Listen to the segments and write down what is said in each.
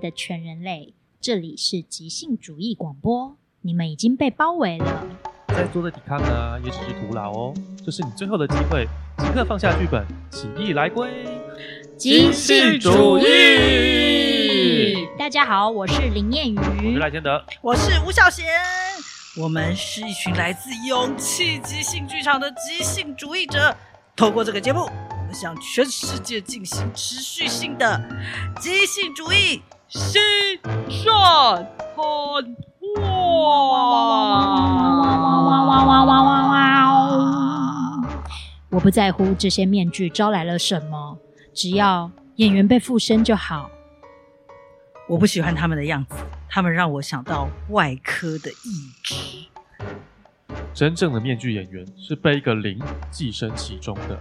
的全人类，这里是即兴主义广播，你们已经被包围了。在座的抵抗呢，也只是徒劳哦。这是你最后的机会，即刻放下剧本，起义来归，即兴主义。大家好，我是林燕瑜，我是赖谦德，我是吴小贤。我们是一群来自勇气即兴剧场的即兴主义者，透过这个节目，我们向全世界进行持续性的即兴主义新宣传。哇我不在乎这些面具招来了什么，只要演员被附身就好。我不喜欢他们的样子，他们让我想到外科的意志。真正的面具演员是被一个灵寄生其中的。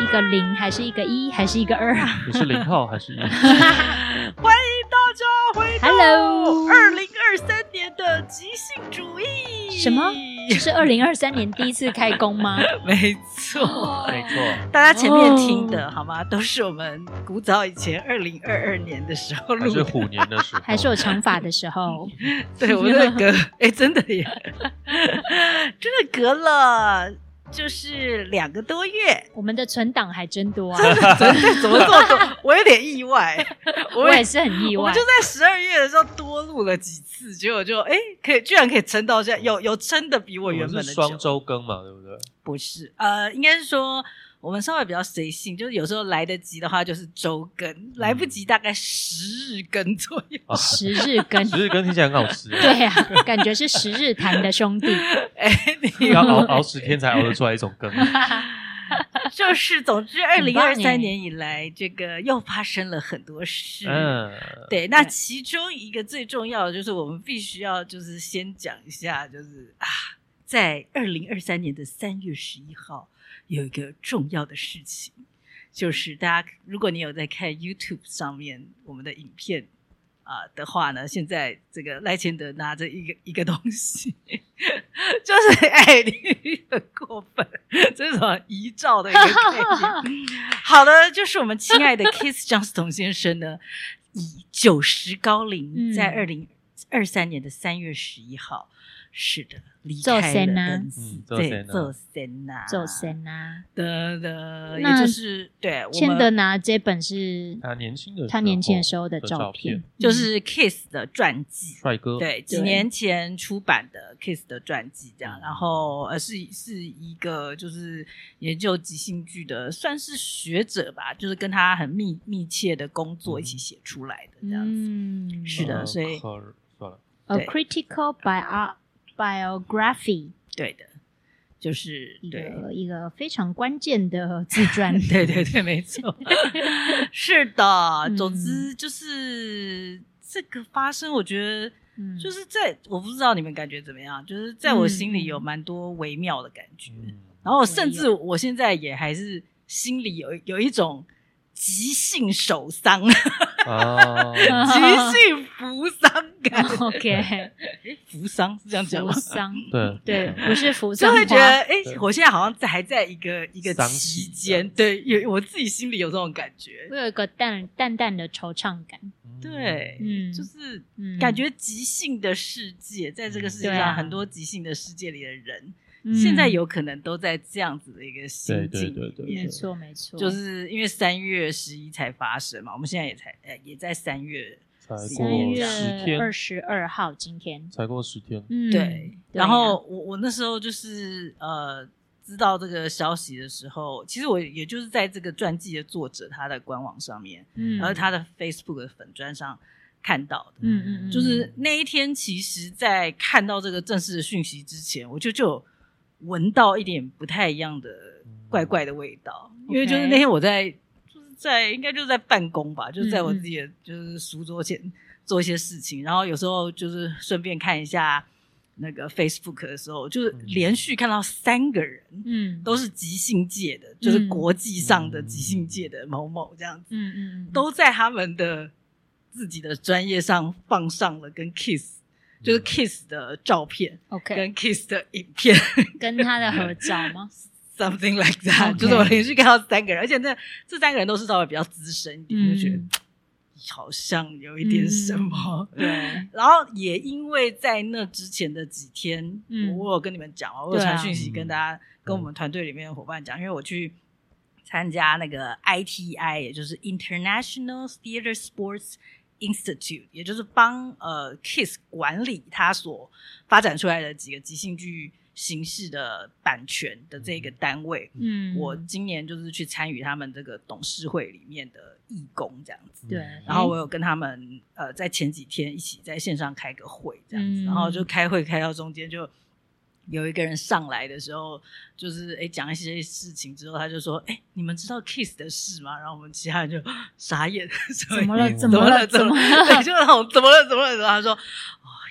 哇！一个零还是一个一还是一个二啊？你是零号还是一？欢迎大家回到 Hello 二零二三年的即兴主义。什么？这是二零二三年第一次开工吗？没错，没错。大家前面听的、oh. 好吗？都是我们古早以前二零二二年的时候录的，还是虎年的时候，还是有长发的时候。对，我们的隔，哎、欸，真的耶，真的隔了。就是两个多月，我们的存档还真多啊！真的，怎么这么多？我有点意外，我也是很意外。我就在十二月的时候多录了几次，结果就哎，可以居然可以撑到现在，有有撑的比我原本的久。双周更嘛，对不对？不是，呃，应该是说。我们稍微比较随性，就是有时候来得及的话就是周更，嗯、来不及大概十日更左右。啊、十日更，十日更听起来很好吃。对啊，感觉是十日谈的兄弟。哎，你要熬熬十天才熬得出来一种更。就是，总之，二零二三年以来，这个又发生了很多事。嗯，对，那其中一个最重要的就是我们必须要就是先讲一下，就是啊，在二零二三年的三月十一号。有一个重要的事情，就是大家如果你有在看 YouTube 上面我们的影片啊、呃、的话呢，现在这个赖千德拿着一个一个东西，就是哎，你很过分，这是什么遗照的一个概念。好的，就是我们亲爱的 Keith Johnstone 先生呢，以九十高龄，在二零二三年的三月十一号。是的，离开了人世，对，做神呐，做神呐，的的，也就是对。谦德拿这本是他年轻的他年轻的时候的照片，就是 Kiss 的传记，帅哥，对，几年前出版的 Kiss 的传记，这样，然后呃是是一个就是研究即兴剧的，算是学者吧，就是跟他很密密切的工作一起写出来的这样子，嗯，是的，所以算了，A critical by art。Biography，对的，就是一个对。一个非常关键的自传。对对对，没错，是的。总之就是、嗯、这个发生，我觉得就是在、嗯、我不知道你们感觉怎么样，就是在我心里有蛮多微妙的感觉。嗯、然后甚至我现在也还是心里有有一种即兴手丧。哦，即兴扶丧感，OK，扶丧是这样讲吗？扶丧，对。对，不是扶丧，就会觉得，哎，我现在好像在还在一个一个期间，对，有我自己心里有这种感觉，我有一个淡淡淡的惆怅感，对，嗯，就是感觉即兴的世界，在这个世界上，很多即兴的世界里的人。现在有可能都在这样子的一个心境里面，没错没错，就是因为三月十一才发生嘛，我们现在也才呃也在三月，三月二十二号今天。才过十天，嗯，对。然后我我那时候就是呃知道这个消息的时候，其实我也就是在这个传记的作者他的官网上面，嗯，而他的 Facebook 的粉砖上看到的，嗯嗯，就是那一天，其实在看到这个正式的讯息之前，我就就。闻到一点不太一样的怪怪的味道，嗯、因为就是那天我在就是在应该就是在办公吧，就是在我自己的就是书桌前做一些事情，嗯、然后有时候就是顺便看一下那个 Facebook 的时候，就是连续看到三个人，嗯，都是即兴界的，嗯、就是国际上的即兴界的某某这样子，嗯嗯，都在他们的自己的专业上放上了跟 Kiss。就是 Kiss 的照片，OK，跟 Kiss 的影片，跟他的合照吗？Something like that，Okay. 就是我连续看到三个人，而且那这三个人都是稍微比较资深一点，就觉得好像有一点什么。对，然后也因为在那之前的几天，嗯，我有跟你们讲啊，我有传讯息跟大家，跟我们团队里面的伙伴讲，因为我去参加那个 ITI，也就是 International Theater Sports Institute，也就是帮呃 KISS 管理他所发展出来的几个即兴剧形式的版权的这个单位。嗯，我今年就是去参与他们这个董事会里面的义工这样子。对，然后我有跟他们呃在前几天一起在线上开个会这样子，然后就开会开到中间就。有一个人上来的时候，就是哎讲一些事情之后，他就说：“哎，你们知道 Kiss 的事吗？”然后我们其他人就 傻眼，怎么了？怎么了？怎么了？就那种怎么了？怎么了？然后他说。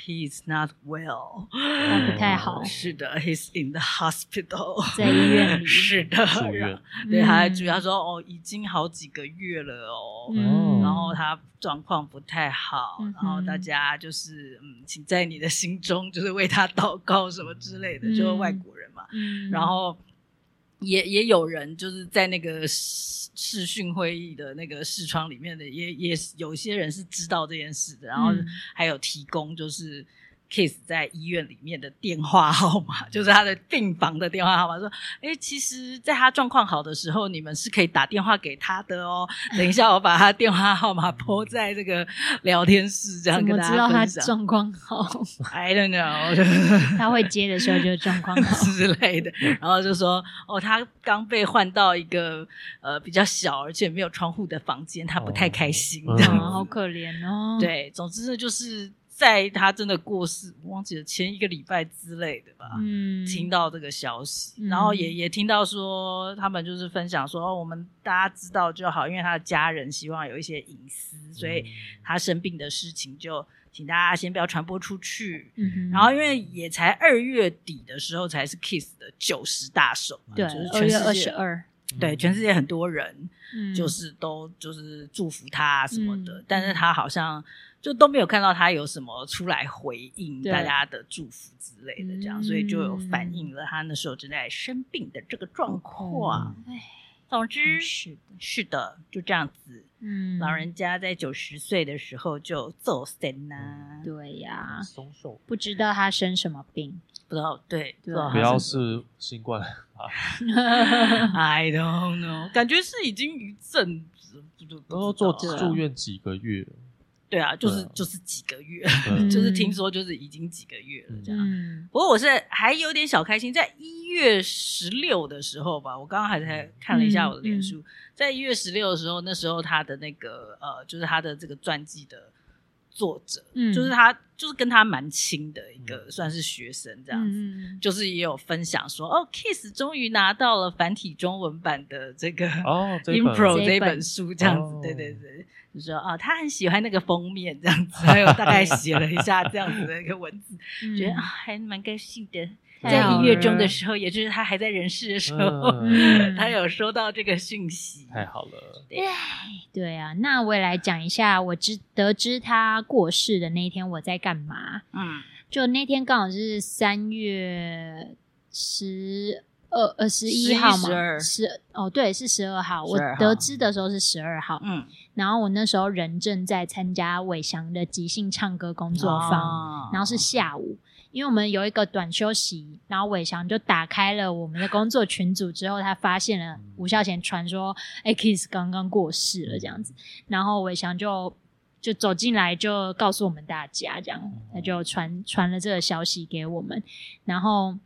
He's not well，他不太好。是的，He's in the hospital，在医院里。是的，住院。对，他还主要说哦，已经好几个月了哦，然后他状况不太好，然后大家就是嗯，请在你的心中就是为他祷告什么之类的，就是外国人嘛。然后也也有人就是在那个。视讯会议的那个视窗里面的也也有些人是知道这件事的，然后还有提供就是。Kiss 在医院里面的电话号码，就是他的病房的电话号码。说，哎，其实在他状况好的时候，你们是可以打电话给他的哦。等一下，我把他电话号码 po 在这个聊天室，这样跟大家分享。知道他状况好？I don't know。他会接的时候就状况好之类的。然后就说，哦，他刚被换到一个呃比较小而且没有窗户的房间，他不太开心，这样、哦、好可怜哦。对，总之呢就是。在他真的过世，我忘记了前一个礼拜之类的吧，嗯，听到这个消息，然后也也听到说他们就是分享说，哦，我们大家知道就好，因为他的家人希望有一些隐私，所以他生病的事情就请大家先不要传播出去。嗯哼，然后因为也才二月底的时候才是 Kiss 的九十大寿嘛，对，就是二月二十二，对，全世界很多人就是都就是祝福他什么的，但是他好像。就都没有看到他有什么出来回应大家的祝福之类的，这样，所以就有反映了他那时候正在生病的这个状况。哎，总之是的，是的，就这样子。嗯，老人家在九十岁的时候就走神呐。对呀，松手，不知道他生什么病，不知道。对，不要是新冠啊？I don't know，感觉是已经一阵子，然后做住院几个月。对啊，就是就是几个月，就是听说就是已经几个月了这样。不过我是还有点小开心，在一月十六的时候吧，我刚刚还在看了一下我的脸书，在一月十六的时候，那时候他的那个呃，就是他的这个传记的作者，就是他就是跟他蛮亲的一个算是学生这样子，就是也有分享说，哦，Kiss 终于拿到了繁体中文版的这个哦 Impro 这本书这样子，对对对。就说啊，他很喜欢那个封面这样子，还有大概写了一下这样子的一个文字，觉得啊还蛮高兴的。在一月中的时候，也就是他还在人世的时候，他有收到这个讯息，太好了。对对啊，那我也来讲一下，我知得知他过世的那一天我在干嘛。嗯，就那天刚好是三月十。二呃十一号嘛，十哦对是十二号，我得知的时候是十二号，嗯，然后我那时候人正在参加伟翔的即兴唱歌工作坊，哦、然后是下午，因为我们有一个短休息，然后伟翔就打开了我们的工作群组之后，他发现了吴孝贤传说，哎，Kiss 刚刚过世了这样子，然后伟翔就就走进来就告诉我们大家这样，他就传传了这个消息给我们，然后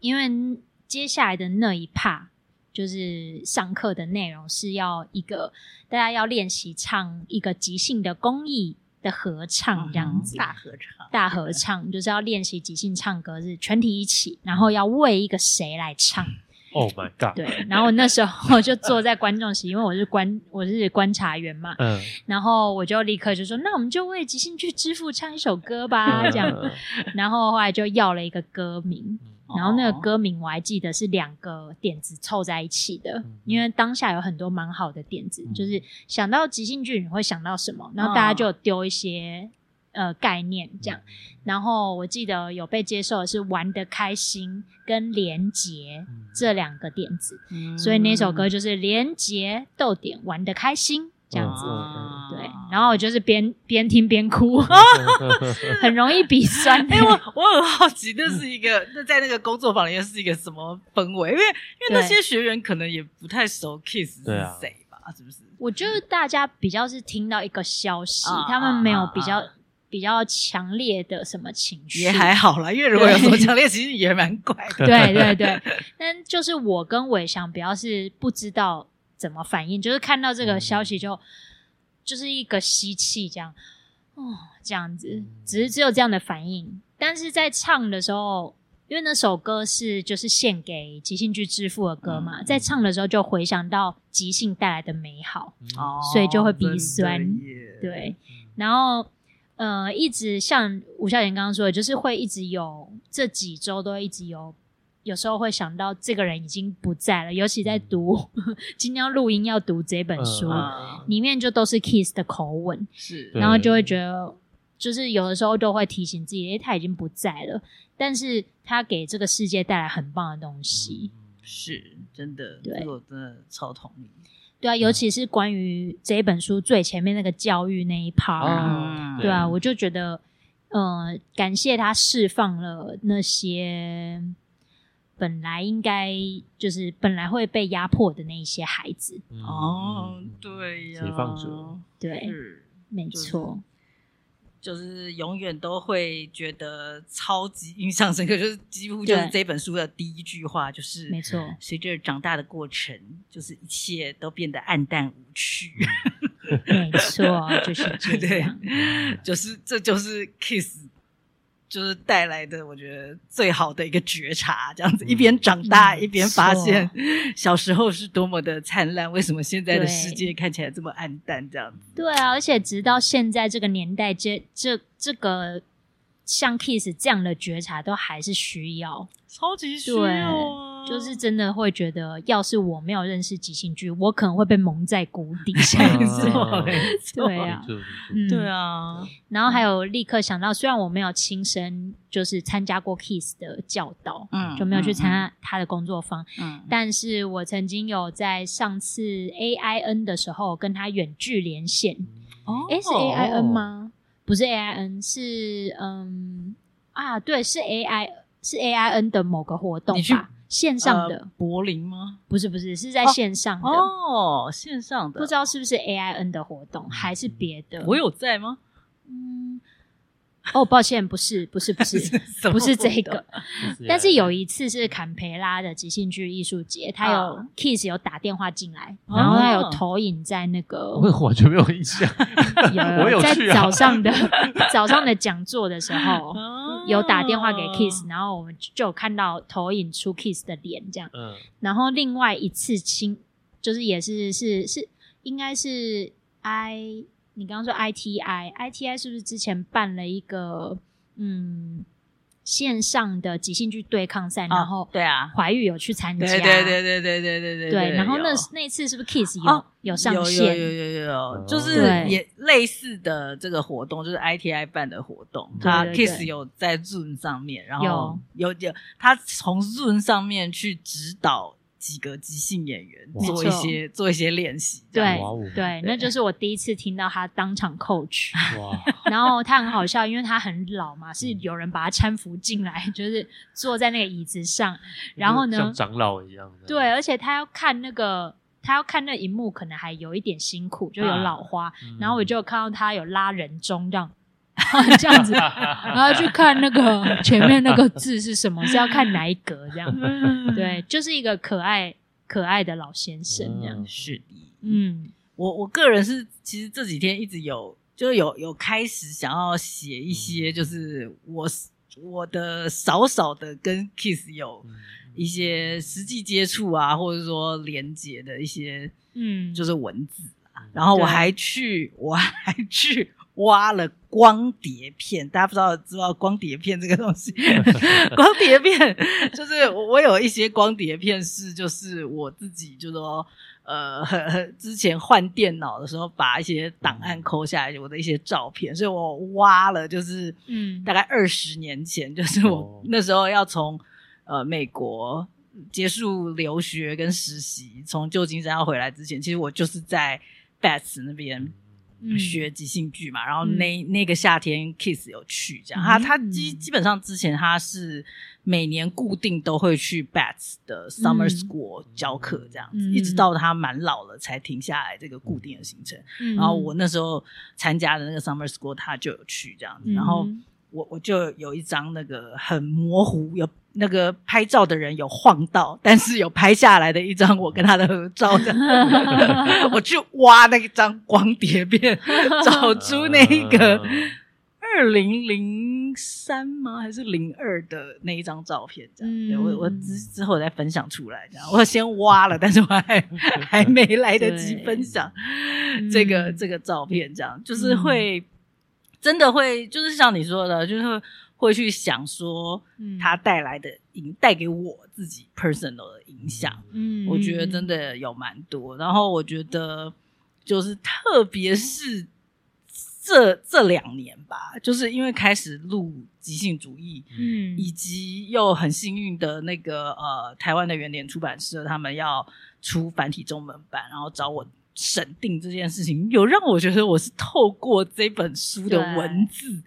因为。接下来的那一 part 就是上课的内容，是要一个大家要练习唱一个即兴的公益的合唱，这样子，大合唱，大合唱就是要练习即兴唱歌，是全体一起，然后要为一个谁来唱。Oh my god！对，然后那时候就坐在观众席，因为我是观我是观察员嘛，嗯，然后我就立刻就说，那我们就为即兴剧之父唱一首歌吧，这样，然后后来就要了一个歌名。然后那个歌名我还记得是两个点子凑在一起的，因为当下有很多蛮好的点子，就是想到即兴剧你会想到什么，然后大家就丢一些呃概念这样。然后我记得有被接受的是玩得开心跟连结这两个点子，所以那首歌就是连结逗点玩得开心这样子。对，然后我就是边边听边哭，很容易鼻酸。哎、欸，我我很好奇，那是一个那在那个工作坊里面是一个什么氛围？因为因为那些学员可能也不太熟 Kiss 是谁吧？是不是？我觉得大家比较是听到一个消息，啊、他们没有比较。啊啊比较强烈的什么情绪也还好啦，因为如果有什么强烈情绪也蛮怪的。对对对，但就是我跟伟翔比较是不知道怎么反应，就是看到这个消息就、嗯、就是一个吸气这样，哦，这样子，只是只有这样的反应。但是在唱的时候，因为那首歌是就是献给即兴剧之父的歌嘛，嗯、在唱的时候就回想到即兴带来的美好，哦、所以就会鼻酸。对，然后。呃，一直像吴孝贤刚刚说的，就是会一直有这几周都一直有，有时候会想到这个人已经不在了。尤其在读、嗯、今天要录音要读这本书，嗯、里面就都是 Kiss 的口吻，是，然后就会觉得，就是有的时候都会提醒自己，哎，他已经不在了，但是他给这个世界带来很棒的东西，嗯、是真的，对，我真的超同意。对啊，尤其是关于这一本书最前面那个教育那一 part，啊、对啊，我就觉得，呃，感谢他释放了那些本来应该就是本来会被压迫的那一些孩子。哦，对呀，解放者，对，没错。就是永远都会觉得超级印象深刻，就是几乎就是这本书的第一句话，就是没错。随着长大的过程，就是一切都变得暗淡无趣。没错，就是这样。对，就是这就是 Kiss。就是带来的，我觉得最好的一个觉察，这样子一边长大一边发现小时候是多么的灿烂，为什么现在的世界看起来这么暗淡？这样子。对啊，而且直到现在这个年代，这这这个像 Kiss 这样的觉察都还是需要，超级需要啊。就是真的会觉得，要是我没有认识即兴剧，我可能会被蒙在鼓底下。没错，没错，对啊，嗯，对啊。然后还有立刻想到，虽然我没有亲身就是参加过 Kiss 的教导，嗯，就没有去参加他的工作坊，嗯，但是我曾经有在上次 AIN 的时候跟他远距连线。哦，诶，是 AIN 吗？不是 AIN，是嗯啊，对，是 AI，是 AIN 的某个活动吧。线上的、呃、柏林吗？不是不是，是在线上的哦，线上的，不知道是不是 AIN 的活动，还是别的？我有在吗？嗯，哦，抱歉，不是，不是，不是，不是这个。但是有一次是坎培拉的即兴剧艺术节，他有 Kiss 有打电话进来，然后他有投影在那个，我完全没有印象。有，有在早上的早上的讲座的时候。有打电话给 Kiss，然后我们就有看到投影出 Kiss 的脸这样。嗯。然后另外一次亲，就是也是是是，应该是 I，你刚刚说 ITI，ITI 是不是之前办了一个嗯？线上的即兴剧对抗赛，然后对啊，怀玉有去参加，对对对对对对对对。对，然后那那次是不是 Kiss 有有上线？有有有有有，就是也类似的这个活动，就是 ITI 办的活动，他 Kiss 有在 Zoom 上面，然后有有他从 Zoom 上面去指导。几个即兴演员做一些做一些练习，对对，那就是我第一次听到他当场 coach，然后他很好笑，因为他很老嘛，是有人把他搀扶进来，就是坐在那个椅子上，然后呢，像长老一样的，对，而且他要看那个，他要看那荧幕，可能还有一点辛苦，就有老花，然后我就看到他有拉人中这样。这样子，然后去看那个前面那个字是什么，是要看哪一格这样？对，就是一个可爱可爱的老先生这样。是的，嗯，我我个人是其实这几天一直有，就有有开始想要写一些，就是我我的少少的跟 Kiss 有一些实际接触啊，或者说连接的一些，嗯，就是文字啊。然后我还去，我还去。挖了光碟片，大家不知道知道光碟片这个东西？光碟片就是我有一些光碟片是，就是我自己就说，呃，之前换电脑的时候，把一些档案抠下来，我的一些照片，所以我挖了，就是嗯，大概二十年前，就是我那时候要从呃美国结束留学跟实习，从旧金山要回来之前，其实我就是在 Bats 那边。学即兴剧嘛，然后那那个夏天 Kiss 有去这样，他他基基本上之前他是每年固定都会去 Bats 的 Summer School 教课这样子，一直到他蛮老了才停下来这个固定的行程。然后我那时候参加的那个 Summer School 他就有去这样子，然后我我就有一张那个很模糊有。那个拍照的人有晃到，但是有拍下来的一张我跟他的合照的，我去挖那一张光碟片，找出那个 二零零三吗？还是零二的那一张照片？这样，嗯、对我我之之后再分享出来。这样，我先挖了，但是我还 还没来得及分享这个、嗯、这个照片。这样就是会、嗯、真的会，就是像你说的，就是。会去想说，它带来的影带给我自己 personal 的影响，嗯，我觉得真的有蛮多。然后我觉得，就是特别是这 这两年吧，就是因为开始录即兴主义，嗯，以及又很幸运的那个呃，台湾的原点出版社他们要出繁体中文版，然后找我。审定这件事情，有让我觉得我是透过这本书的文字，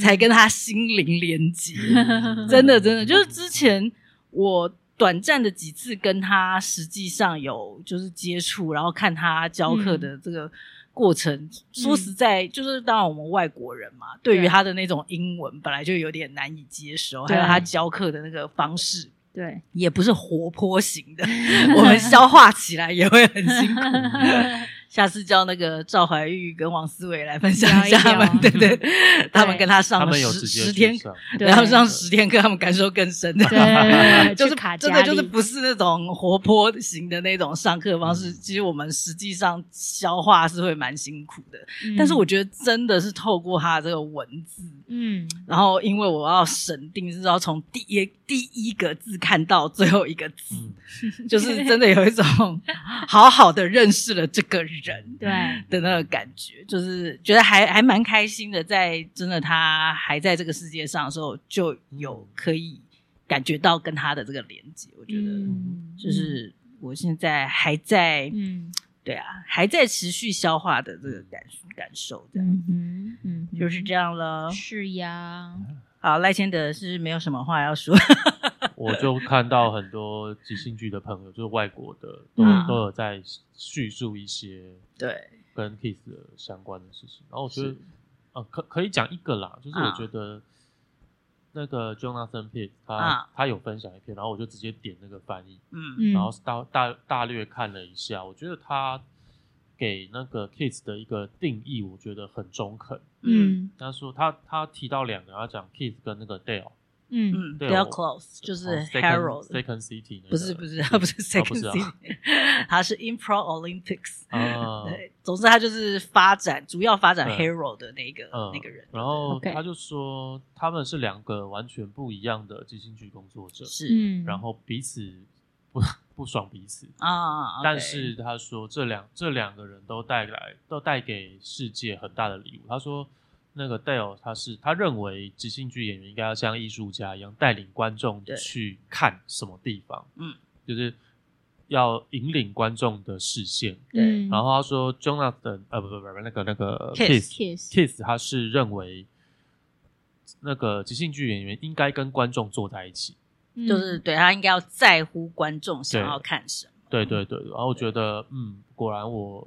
才跟他心灵连接。嗯、真的，真的，就是之前我短暂的几次跟他实际上有就是接触，然后看他教课的这个过程。嗯、说实在，就是当然我们外国人嘛，对于他的那种英文本来就有点难以接受，还有他教课的那个方式。对，也不是活泼型的，我们消化起来也会很辛苦。下次叫那个赵怀玉跟王思维来分享一下他们，对对，他们跟他上了十十天课，然后上十天课，他们感受更深。的，就是真的就是不是那种活泼型的那种上课方式。其实我们实际上消化是会蛮辛苦的，但是我觉得真的是透过他这个文字，嗯，然后因为我要审定是要从第一第一个字看到最后一个字，就是真的有一种好好的认识了这个人。人对的那个感觉，就是觉得还还蛮开心的，在真的他还在这个世界上的时候，就有可以感觉到跟他的这个连接。我觉得，就是我现在还在，嗯，对啊，还在持续消化的这个感感受的，嗯嗯，就是这样了。是呀，好，赖千德是没有什么话要说。我就看到很多即兴剧的朋友，就是外国的，都、嗯、都有在叙述一些对跟 Kiss 的相关的事情。然后我觉得，是呃，可可以讲一个啦，就是我觉得那个 Jonathan Pitt 他、啊、他有分享一篇，然后我就直接点那个翻译，嗯，然后大大大略看了一下，我觉得他给那个 Kiss 的一个定义，我觉得很中肯。嗯，他说他他提到两个，他讲 Kiss 跟那个 Dale。嗯，比较 close，就是 Harold Second City，不是不是，他不是 Second City，他是 Improv Olympics。对，总之他就是发展，主要发展 Harold 的那个那个人。然后他就说他们是两个完全不一样的即兴剧工作者，是，然后彼此不不爽彼此啊。但是他说这两这两个人都带来都带给世界很大的礼物。他说。那个 Dale，他是他认为即兴剧演员应该要像艺术家一样带领观众去看什么地方，嗯，就是要引领观众的视线。对，然后他说，Jonathan，呃，不不不，那个那个 Kiss，Kiss，他是认为那个即兴剧演员应该跟观众坐在一起，就是对他应该要在乎观众想要看什么。对对对，然后我觉得，嗯，果然我。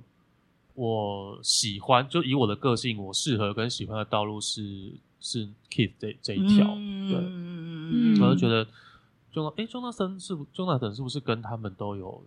我喜欢，就以我的个性，我适合跟喜欢的道路是是 Kiss 这这一条，嗯、对，嗯、我就觉得，就哎，Jonathan 是不 Jonathan 是不是跟他们都有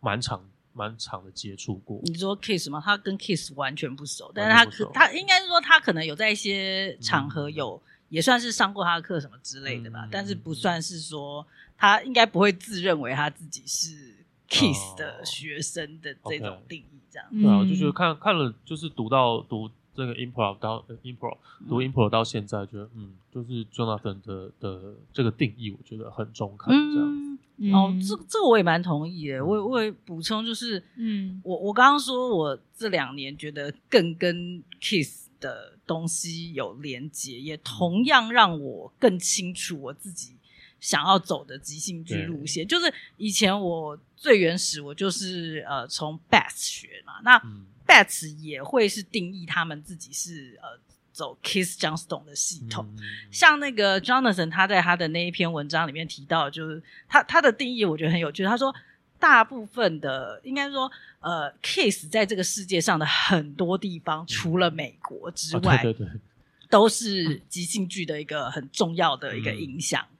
蛮长蛮长的接触过？你说 Kiss 吗？他跟 Kiss 完全不熟，但是他可他应该是说他可能有在一些场合有、嗯、也算是上过他的课什么之类的吧，嗯、但是不算是说他应该不会自认为他自己是 Kiss 的学生的这种定义。这样对啊，我就觉得看看了，就是读到读这个 improv 到 improv 读 improv 到现在，觉得嗯，就是 Jonathan 的的这个定义，我觉得很中肯。这样嗯，哦，这这个我也蛮同意的。我我也补充就是，嗯，我我刚刚说我这两年觉得更跟 Kiss 的东西有连接，也同样让我更清楚我自己。想要走的即兴剧路线，就是以前我最原始，我就是呃从 Bats 学嘛。那、嗯、Bats 也会是定义他们自己是呃走 Kiss Johnstone 的系统，嗯、像那个 Jonathan 他在他的那一篇文章里面提到，就是他他的定义我觉得很有趣，他说大部分的应该说呃 Kiss 在这个世界上的很多地方，嗯、除了美国之外，啊、对对对。都是即兴剧的一个很重要的一个影响，嗯、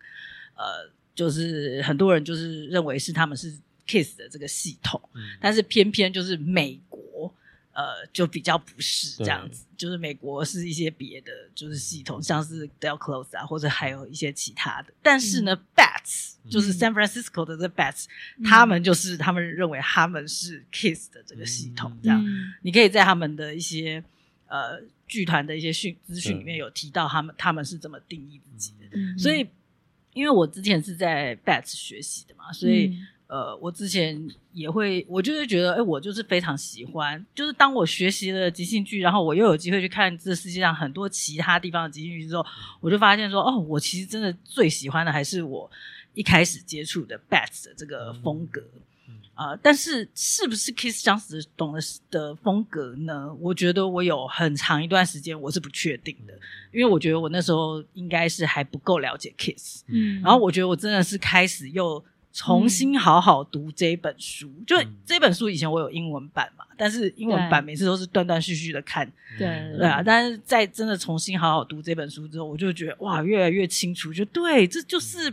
呃，就是很多人就是认为是他们是 Kiss 的这个系统，嗯、但是偏偏就是美国，呃，就比较不是这样子，就是美国是一些别的就是系统，像是 Del Close 啊，或者还有一些其他的，但是呢、嗯、，Bats 就是 San Francisco 的这 Bats，、嗯、他们就是他们认为他们是 Kiss 的这个系统，这样，嗯、你可以在他们的一些呃。剧团的一些讯资讯里面有提到他们他们是怎么定义自己的，嗯、所以因为我之前是在 Bats 学习的嘛，所以、嗯、呃，我之前也会，我就是觉得，哎，我就是非常喜欢，就是当我学习了即兴剧，然后我又有机会去看这世界上很多其他地方的即兴剧之后，我就发现说，哦，我其实真的最喜欢的还是我一开始接触的 Bats 的这个风格。呃，但是是不是 Kiss Johnstone 的的风格呢？我觉得我有很长一段时间我是不确定的，因为我觉得我那时候应该是还不够了解 Kiss，嗯，然后我觉得我真的是开始又重新好好读这本书，嗯、就这本书以前我有英文版嘛，但是英文版每次都是断断续续的看，对。对。啊，但是在真的重新好好读这本书之后，我就觉得哇，越来越清楚，就对，这就是。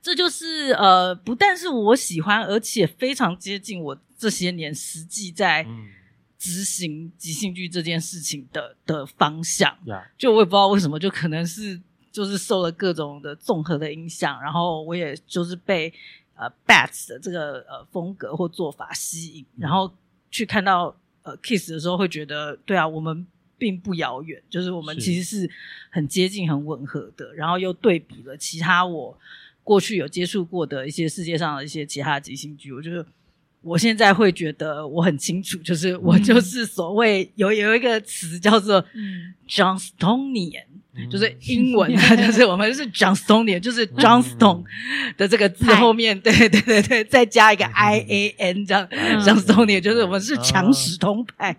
这就是呃，不但是我喜欢，而且非常接近我这些年实际在执行即兴剧这件事情的的方向。Yeah. 就我也不知道为什么，就可能是就是受了各种的综合的影响，然后我也就是被呃 Bats 的这个呃风格或做法吸引，然后去看到呃 Kiss 的时候，会觉得对啊，我们并不遥远，就是我们其实是很接近、很吻合的。然后又对比了其他我。过去有接触过的一些世界上的一些其他的即兴剧，我觉得我现在会觉得我很清楚，就是我就是所谓有有一个词叫做 Johnstonian，就是英文它就是我们是 Johnstonian，就是 Johnstone 的这个字后面，对对对对，再加一个 I A N 这样 Johnstonian，就是我们是强史东派，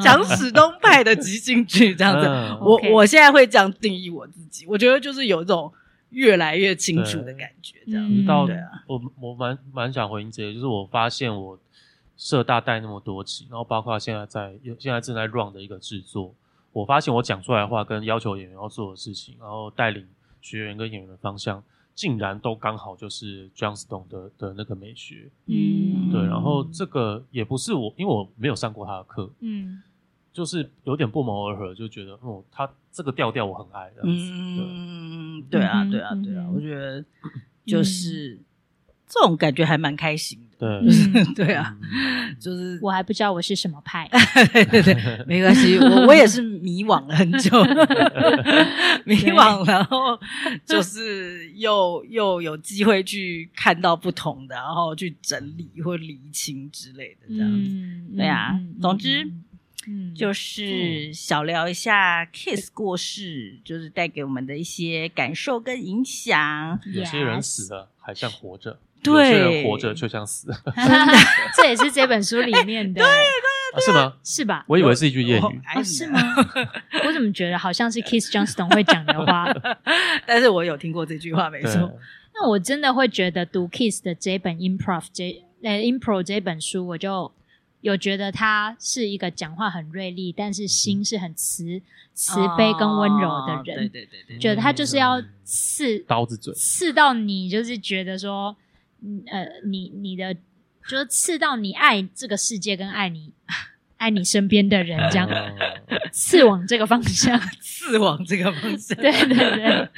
强史东 派的即兴剧这样子。我我现在会这样定义我自己，我觉得就是有一种。越来越清楚的感觉，这样到我我蛮蛮想回应这些，就是我发现我社大带那么多期，然后包括现在在现在正在 run 的一个制作，我发现我讲出来的话跟要求演员要做的事情，然后带领学员跟演员的方向，竟然都刚好就是 Johnstone 的的那个美学，嗯，对，然后这个也不是我，因为我没有上过他的课，嗯。就是有点不谋而合，就觉得哦，他这个调调我很爱这样子。嗯，对啊，对啊，对啊，我觉得就是这种感觉还蛮开心的。对，对啊，就是我还不知道我是什么派。对 对对，没关系，我我也是迷惘了很久，迷惘，然后就是又又有机会去看到不同的，然后去整理或厘清之类的这样子。对啊，总之。嗯，就是小聊一下 Kiss 过世，嗯、就是带给我们的一些感受跟影响。有些人死了还像活着，对，有些人活着就像死了。这也是这本书里面的，对对对，是吗？是吧？我以为是一句谚语，哦，是吗？我怎么觉得好像是 Kiss Johnstone 会讲的话？但是我有听过这句话，没错。那我真的会觉得读 Kiss 的这本 Improv 这呃 Impro 这本书，我就。有觉得他是一个讲话很锐利，但是心是很慈慈悲跟温柔的人。对对对对，觉得他就是要刺刀子嘴，刺到你，就是觉得说，呃，你你的就是刺到你爱这个世界跟爱你。爱你身边的人，这样刺往这个方向，刺往这个方向。对对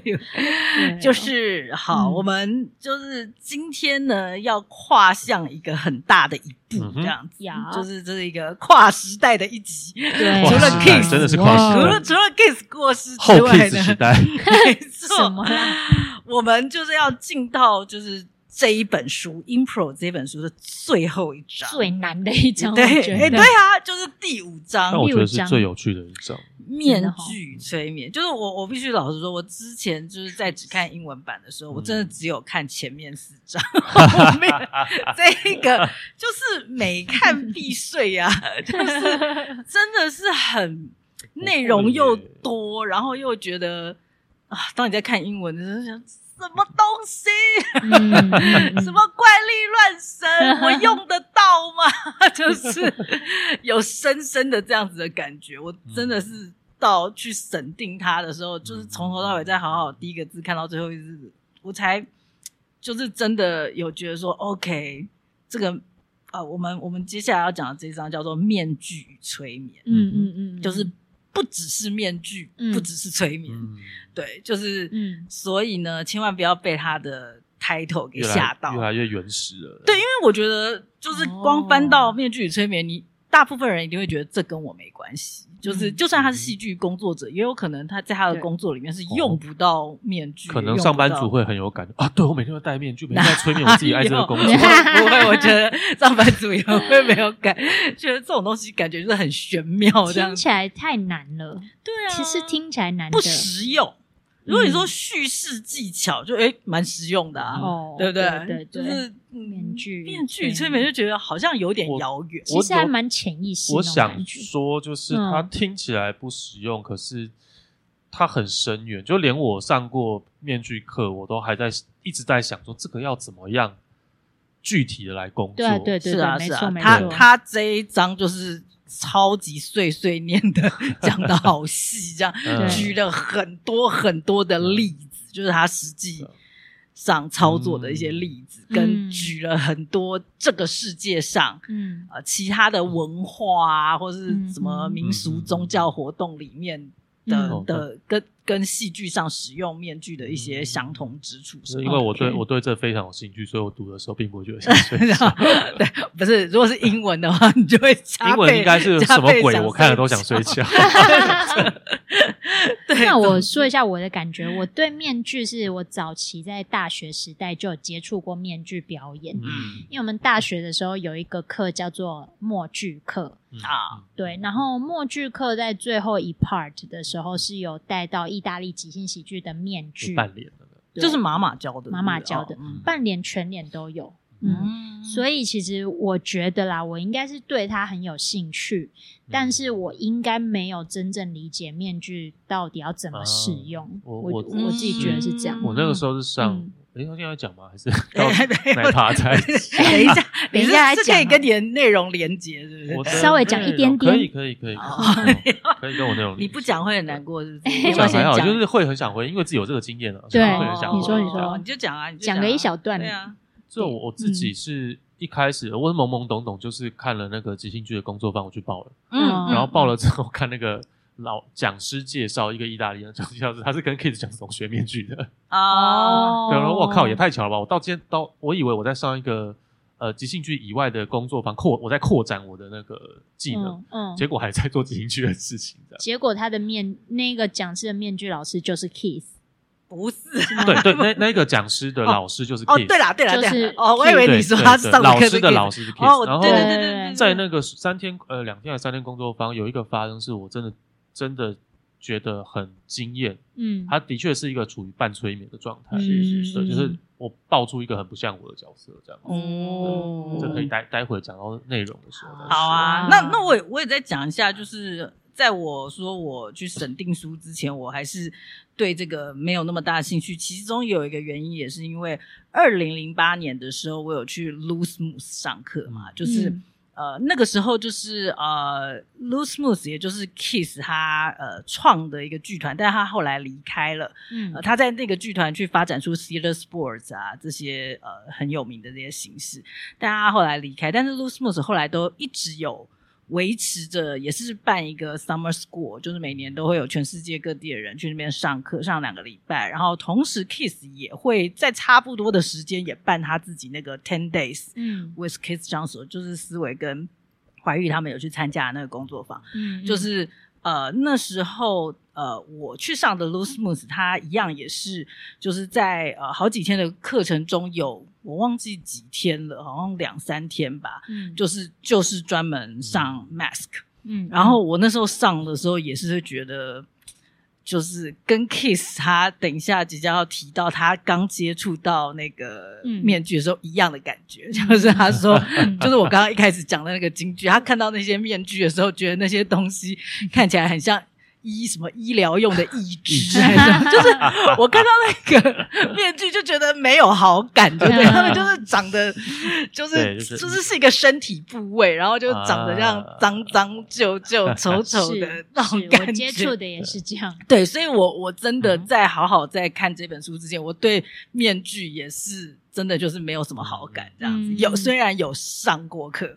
对，就是好。我们就是今天呢，要跨向一个很大的一步，这样子，就是这是一个跨时代的一集。对，除了 Kiss 真的是跨时代，除了除了 Kiss 过世之外呢，时代，没错，我们就是要进到就是。这一本书《Impro》这本书的最后一章，最难的一章。对，哎，对啊，就是第五章。那我觉得是最有趣的一章。面具催眠，就是我，我必须老实说，我之前就是在只看英文版的时候，我真的只有看前面四章，后面这个就是每看必睡呀，就是真的是很内容又多，然后又觉得啊，当你在看英文的时候想。什么东西？嗯、什么怪力乱神？我用得到吗？就是有深深的这样子的感觉。我真的是到去审定它的时候，就是从头到尾再好好第一个字看到最后一个字，我才就是真的有觉得说，OK，这个呃，我们我们接下来要讲的这一章叫做面具与催眠。嗯嗯嗯，就是。不只是面具，嗯、不只是催眠，嗯、对，就是，嗯、所以呢，千万不要被他的 title 给吓到，越来越原始了。对，因为我觉得，就是光翻到面具与催眠，你大部分人一定会觉得这跟我没关系。就是，就算他是戏剧工作者，也有可能他在他的工作里面是用不到面具。可能上班族会很有感觉啊！对，我每天都戴面具，每天 在催眠我自己爱这个工作。不会，我觉得 上班族也会没有感觉得这种东西感觉就是很玄妙，这样听起来太难了。对啊，其实听起来难，不实用。如果你说叙事技巧，就诶蛮实用的啊，对不对？对，就是面具，面具催眠就觉得好像有点遥远，其实还蛮潜意识。我想说，就是它听起来不实用，可是它很深远。就连我上过面具课，我都还在一直在想说，这个要怎么样具体的来工作？对对对，是啊是啊，他他这一章就是。超级碎碎念的讲的好细，这样、嗯、举了很多很多的例子，嗯、就是他实际上操作的一些例子，嗯、跟举了很多这个世界上，嗯。呃其他的文化啊，或是什么民俗宗教活动里面。的、嗯、的跟跟戏剧上使用面具的一些相同之处，是因为我对.我对这非常有兴趣，所以我读的时候并不会觉得想睡觉。对，不是，如果是英文的话，你就会英文应该是什么鬼？我看了都想睡觉。对那我说一下我的感觉，我对面具是我早期在大学时代就有接触过面具表演，嗯，因为我们大学的时候有一个课叫做默剧课。啊，嗯、对，然后默剧课在最后一 part 的时候是有带到意大利即兴喜剧的面具，半脸的，对就是妈妈教的，妈妈教的，半脸、全脸都有。嗯，嗯所以其实我觉得啦，我应该是对他很有兴趣，嗯、但是我应该没有真正理解面具到底要怎么使用。啊、我我我，我自己觉得是这样。我那个时候是上。嗯哎，我现在要讲吗？还是 奶茶才？等一下，等一下，是可以跟你的内容连接，是不是？稍微讲一点点，可以，可以，可以，可以跟我内容。你不讲会很难过，是不是？讲还好，就是会很想回，因为自己有这个经验了。对，你说，你说，你就讲啊，讲个一小段。对啊，这我我自己是一开始我是懵懵懂懂，就是看了那个即兴剧的工作坊，我去报了，嗯，然后报了之后看那个。老讲师介绍一个意大利的讲师，他是跟 Kiss 讲这种学面具的哦。对，然后我靠，也太巧了吧！我到今天到，我以为我在上一个呃即兴剧以外的工作坊扩，我在扩展我的那个技能，嗯，嗯结果还在做即兴剧的事情。结果他的面那个讲师的面具老师就是 Kiss，不是？对对，那那个讲师的老师就是 Kiss。哦，对啦对啦，就是哦，我以为你说他是上老师的老师是 Kiss。哦，然后对对对对，在那个三天呃两天还是三天工作坊有一个发生，是我真的。真的觉得很惊艳，嗯，他的确是一个处于半催眠的状态，是是是，就是我爆出一个很不像我的角色这样子，哦，这可以待待会讲到内容的时候。好啊，那那我也我也再讲一下，就是在我说我去审定书之前，我还是对这个没有那么大的兴趣。其中有一个原因也是因为二零零八年的时候，我有去 Loose Moose 上课嘛，就是。呃，那个时候就是呃，Loose Moose，也就是 Kiss 他呃创的一个剧团，但是他后来离开了。嗯、呃，他在那个剧团去发展出 Theater Sports 啊这些呃很有名的这些形式，但他后来离开，但是 Loose Moose 后来都一直有。维持着也是办一个 summer school，就是每年都会有全世界各地的人去那边上课，上两个礼拜。然后同时，Kiss 也会在差不多的时间也办他自己那个 ten days，嗯，with Kiss Johnson，就是思维跟怀玉他们有去参加那个工作坊，嗯，就是呃，那时候呃，我去上的 Loose Moose，他一样也是，就是在呃好几天的课程中有我忘记几天了，好像两三天吧，嗯，就是就是专门上 Mask，嗯，然后我那时候上的时候也是觉得。就是跟 Kiss 他等一下即将要提到他刚接触到那个面具的时候一样的感觉，嗯、就是他说，就是我刚刚一开始讲的那个京剧，他看到那些面具的时候，觉得那些东西看起来很像。医什么医疗用的义肢，就是我看到那个 面具就觉得没有好感，对不对？他们就是长得就是就是是一个身体部位，然后就长得这样 脏脏旧旧丑丑的那种感觉。我接触的也是这样，对，所以我我真的在好好在看这本书之前，我对面具也是真的就是没有什么好感，这样子。有虽然有上过课，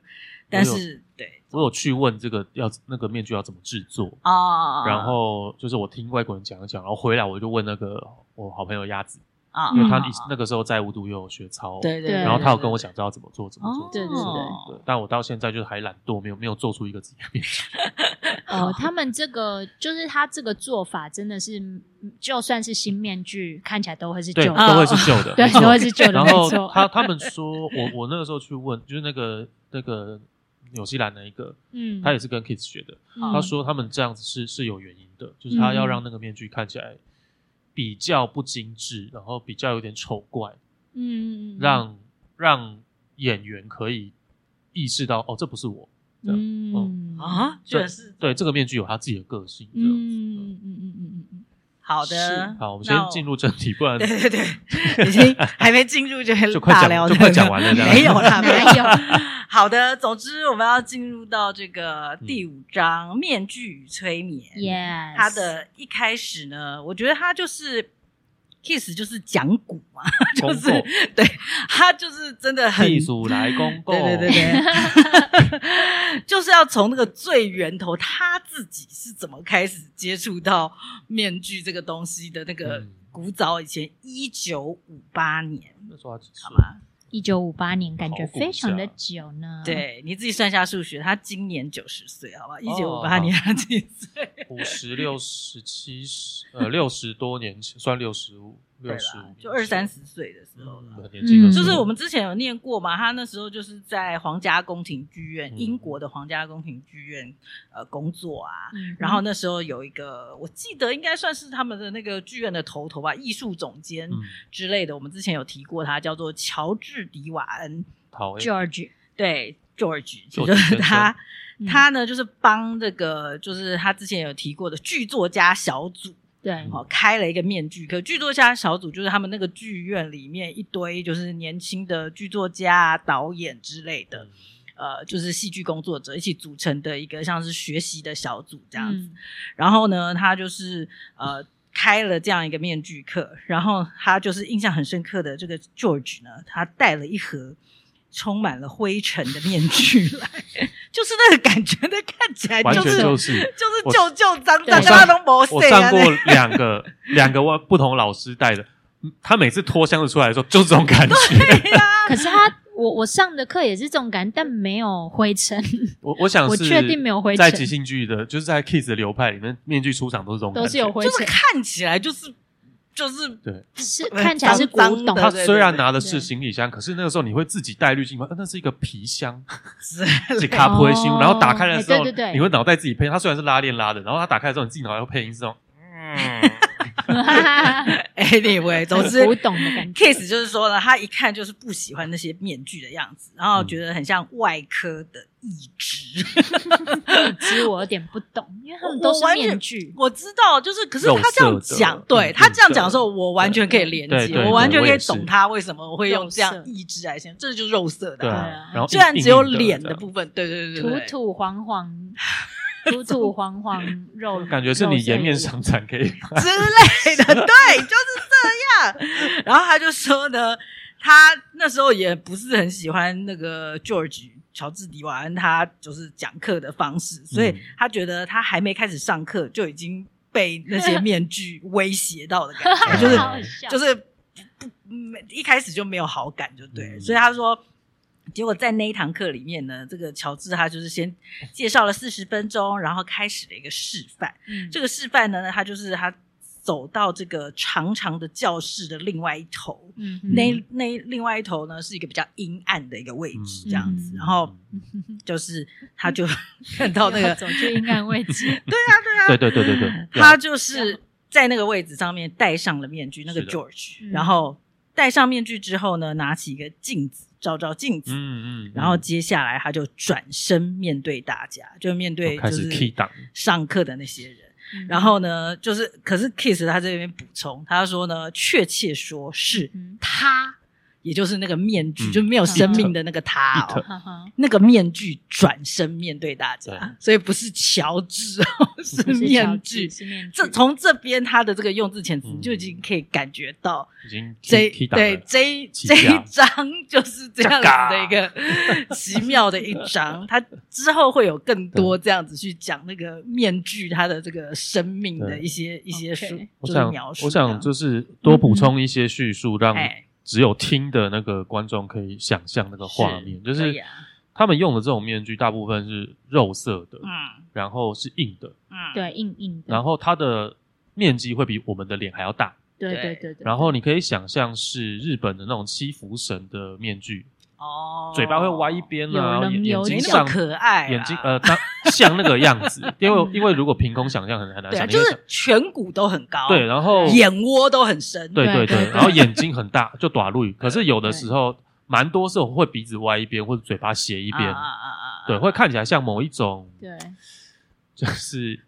但是对。我有去问这个要那个面具要怎么制作啊，然后就是我听外国人讲一讲，然后回来我就问那个我好朋友鸭子啊，因为他那个时候在无独有偶学操，对对，然后他有跟我讲知道怎么做怎么做，对对对，但我到现在就是还懒惰，没有没有做出一个自己的面具。哦，他们这个就是他这个做法真的是，就算是新面具看起来都会是旧的，都会是旧的，对，都会是旧的。然后他他们说我我那个时候去问，就是那个那个。纽西兰的一个，嗯，他也是跟 Kids 学的。嗯、他说他们这样子是是有原因的，就是他要让那个面具看起来比较不精致，然后比较有点丑怪，嗯，让让演员可以意识到哦，这不是我，嗯，嗯啊，就是对这个面具有他自己的个性，这样子，嗯嗯嗯嗯嗯嗯。好的，好，我们先进入正题，不然对 对对，已经 还没进入就就快聊，就快讲完了，没有啦，没有。好的，总之我们要进入到这个第五章面具与催眠。Yes，它的一开始呢，我觉得它就是。Kiss 就是讲古嘛，就是对他就是真的很。Kiss 来公 公，对对对对，就是要从那个最源头，他自己是怎么开始接触到面具这个东西的那个古早以前，一九五八年，好吗？一九五八年，感觉非常的久呢。对，你自己算下数学，他今年九十岁，好吧？一九五八年他几岁？五十六、十七十，呃，六十多年前，算六十五。对啦，就二三十岁的时候了，嗯，就是我们之前有念过嘛，他那时候就是在皇家宫廷剧院，嗯、英国的皇家宫廷剧院呃工作啊，嗯、然后那时候有一个，我记得应该算是他们的那个剧院的头头吧，艺术总监之类的，嗯、我们之前有提过他，叫做乔治迪瓦恩，George，对，George，就是他，他呢就是帮这个，就是他之前有提过的剧作家小组。对，哦，开了一个面具课，剧作家小组就是他们那个剧院里面一堆就是年轻的剧作家、导演之类的，呃，就是戏剧工作者一起组成的一个像是学习的小组这样子。嗯、然后呢，他就是呃开了这样一个面具课，然后他就是印象很深刻的这个 George 呢，他带了一盒。充满了灰尘的面具来，就是那个感觉，那看起来就是就是就是旧旧脏脏，他都没洗。我上过两个两个不同老师带的，他每次拖箱子出来的时候，就是这种感觉。可是他，我我上的课也是这种感觉，但没有灰尘。我我想，我确定没有灰尘。在即兴剧的，就是在 Kiss 的流派里面，面具出场都是这种，都是有灰尘，就是看起来就是。就是对，是看起来是古董。他虽然拿的是行李箱，可是那个时候你会自己带滤镜吗？那是一个皮箱，自己卡普维星。然后打开的时候，你会脑袋自己配。它虽然是拉链拉的，然后它打开的时候，你自己脑袋会配音是这种。嗯。Anyway，总之古董的感觉。Kiss 就是说呢，他一看就是不喜欢那些面具的样子，然后觉得很像外科的。义肢，其实我有点不懂，因为他们都是面具。我知道，就是，可是他这样讲，对他这样讲的时候，我完全可以连接，我完全可以懂他为什么我会用这样义肢来形容，这就是肉色的。对啊，虽然只有脸的部分，对对对对，土土黄黄，土土黄黄 肉，感觉是你颜面伤残可以之类的，对，就是这样。然后他就说呢，他那时候也不是很喜欢那个 George。乔治迪瓦恩他就是讲课的方式，所以他觉得他还没开始上课就已经被那些面具威胁到的感觉，就是就是不一开始就没有好感，就对。所以他说，结果在那一堂课里面呢，这个乔治他就是先介绍了四十分钟，然后开始了一个示范。嗯，这个示范呢，他就是他走到这个长长的教室的另外一头，嗯，那那另外一头呢是一个比较阴暗的一个位置，这样子。然后就是他就 看到那个走去阴暗位置，对啊，对啊，对对对对对，他就是在那个位置上面戴上了面具，那个 George，然后戴上面具之后呢，拿起一个镜子。照照镜子，嗯嗯，嗯，然后接下来他就转身面对大家，就面对就是上课的那些人，然后呢，就是可是 Kiss 他这边补充，他说呢，确切说是他。也就是那个面具，嗯、就没有生命的那个他哦，嗯、那个面具转身面对大家，所以不是乔治哦，是面具。这从这边他的这个用字遣词就已经可以感觉到，已经这对这这一张就是这样子的一个 奇妙的一张。他之后会有更多这样子去讲那个面具他的这个生命的一些一些书，就是描述。我想就是多补充一些叙述，让。只有听的那个观众可以想象那个画面，是就是他们用的这种面具大部分是肉色的，嗯，然后是硬的，嗯，对，硬硬的，然后它的面积会比我们的脸还要大，对对对。对，然后你可以想象是日本的那种七福神的面具。哦，嘴巴会歪一边啊，眼睛像可爱，眼睛呃，当像那个样子，因为因为如果凭空想象很很难想象，就是颧骨都很高，对，然后眼窝都很深，对对对，然后眼睛很大，就短路。可是有的时候蛮多时候会鼻子歪一边或者嘴巴斜一边，对，会看起来像某一种，对，就是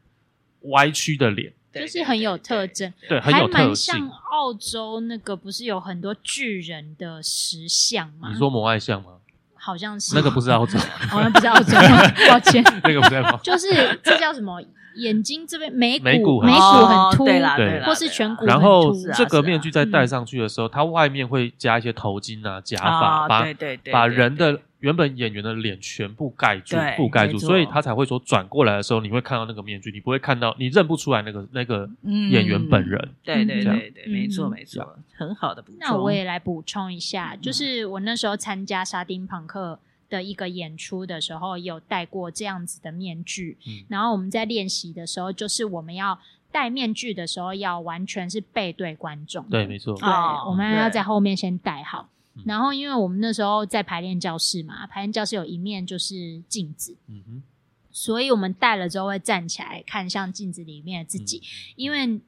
歪曲的脸。就是很有特征，对，还蛮像澳洲那个，不是有很多巨人的石像吗？你说摩艾像吗？好像是，那个不是澳洲，好像不是澳洲，抱歉，那个不是澳洲，就是这叫什么？眼睛这边眉骨眉骨很凸，对啦，对，或是颧骨。然后这个面具在戴上去的时候，它外面会加一些头巾啊、假发，把把人的。原本演员的脸全部盖住，覆盖住，所以他才会说转过来的时候，你会看到那个面具，你不会看到，你认不出来那个那个演员本人。对对对对，没错没错，很好的补充。那我也来补充一下，就是我那时候参加沙丁朋克的一个演出的时候，有戴过这样子的面具。然后我们在练习的时候，就是我们要戴面具的时候，要完全是背对观众。对，没错。对，我们要在后面先戴好。然后，因为我们那时候在排练教室嘛，排练教室有一面就是镜子，嗯哼，所以我们戴了之后会站起来看向镜子里面的自己，嗯、因为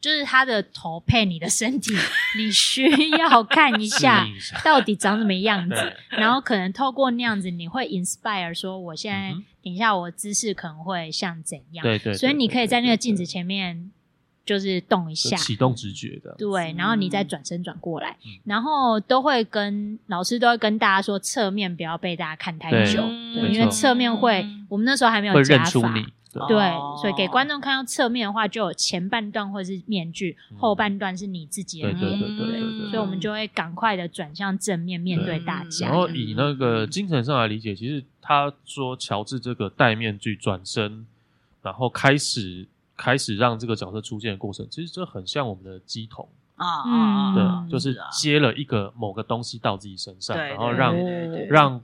就是他的头配你的身体，你需要看一下到底长什么样子，然后可能透过那样子，你会 inspire 说，我现在等一下我姿势可能会像怎样，对，对对，所以你可以在那个镜子前面。就是动一下，启动直觉的，对，然后你再转身转过来，嗯、然后都会跟老师都会跟大家说，侧面不要被大家看太久，因为侧面会，嗯、我们那时候还没有假发，对，对，所以给观众看到侧面的话，就有前半段会是面具，嗯、后半段是你自己的脸，对对对对对，对，所以我们就会赶快的转向正面面对大家。然后以那个精神上来理解，其实他说乔治这个戴面具转身，然后开始。开始让这个角色出现的过程，其实这很像我们的乩童啊，嗯，对，就是接了一个某个东西到自己身上，然后让让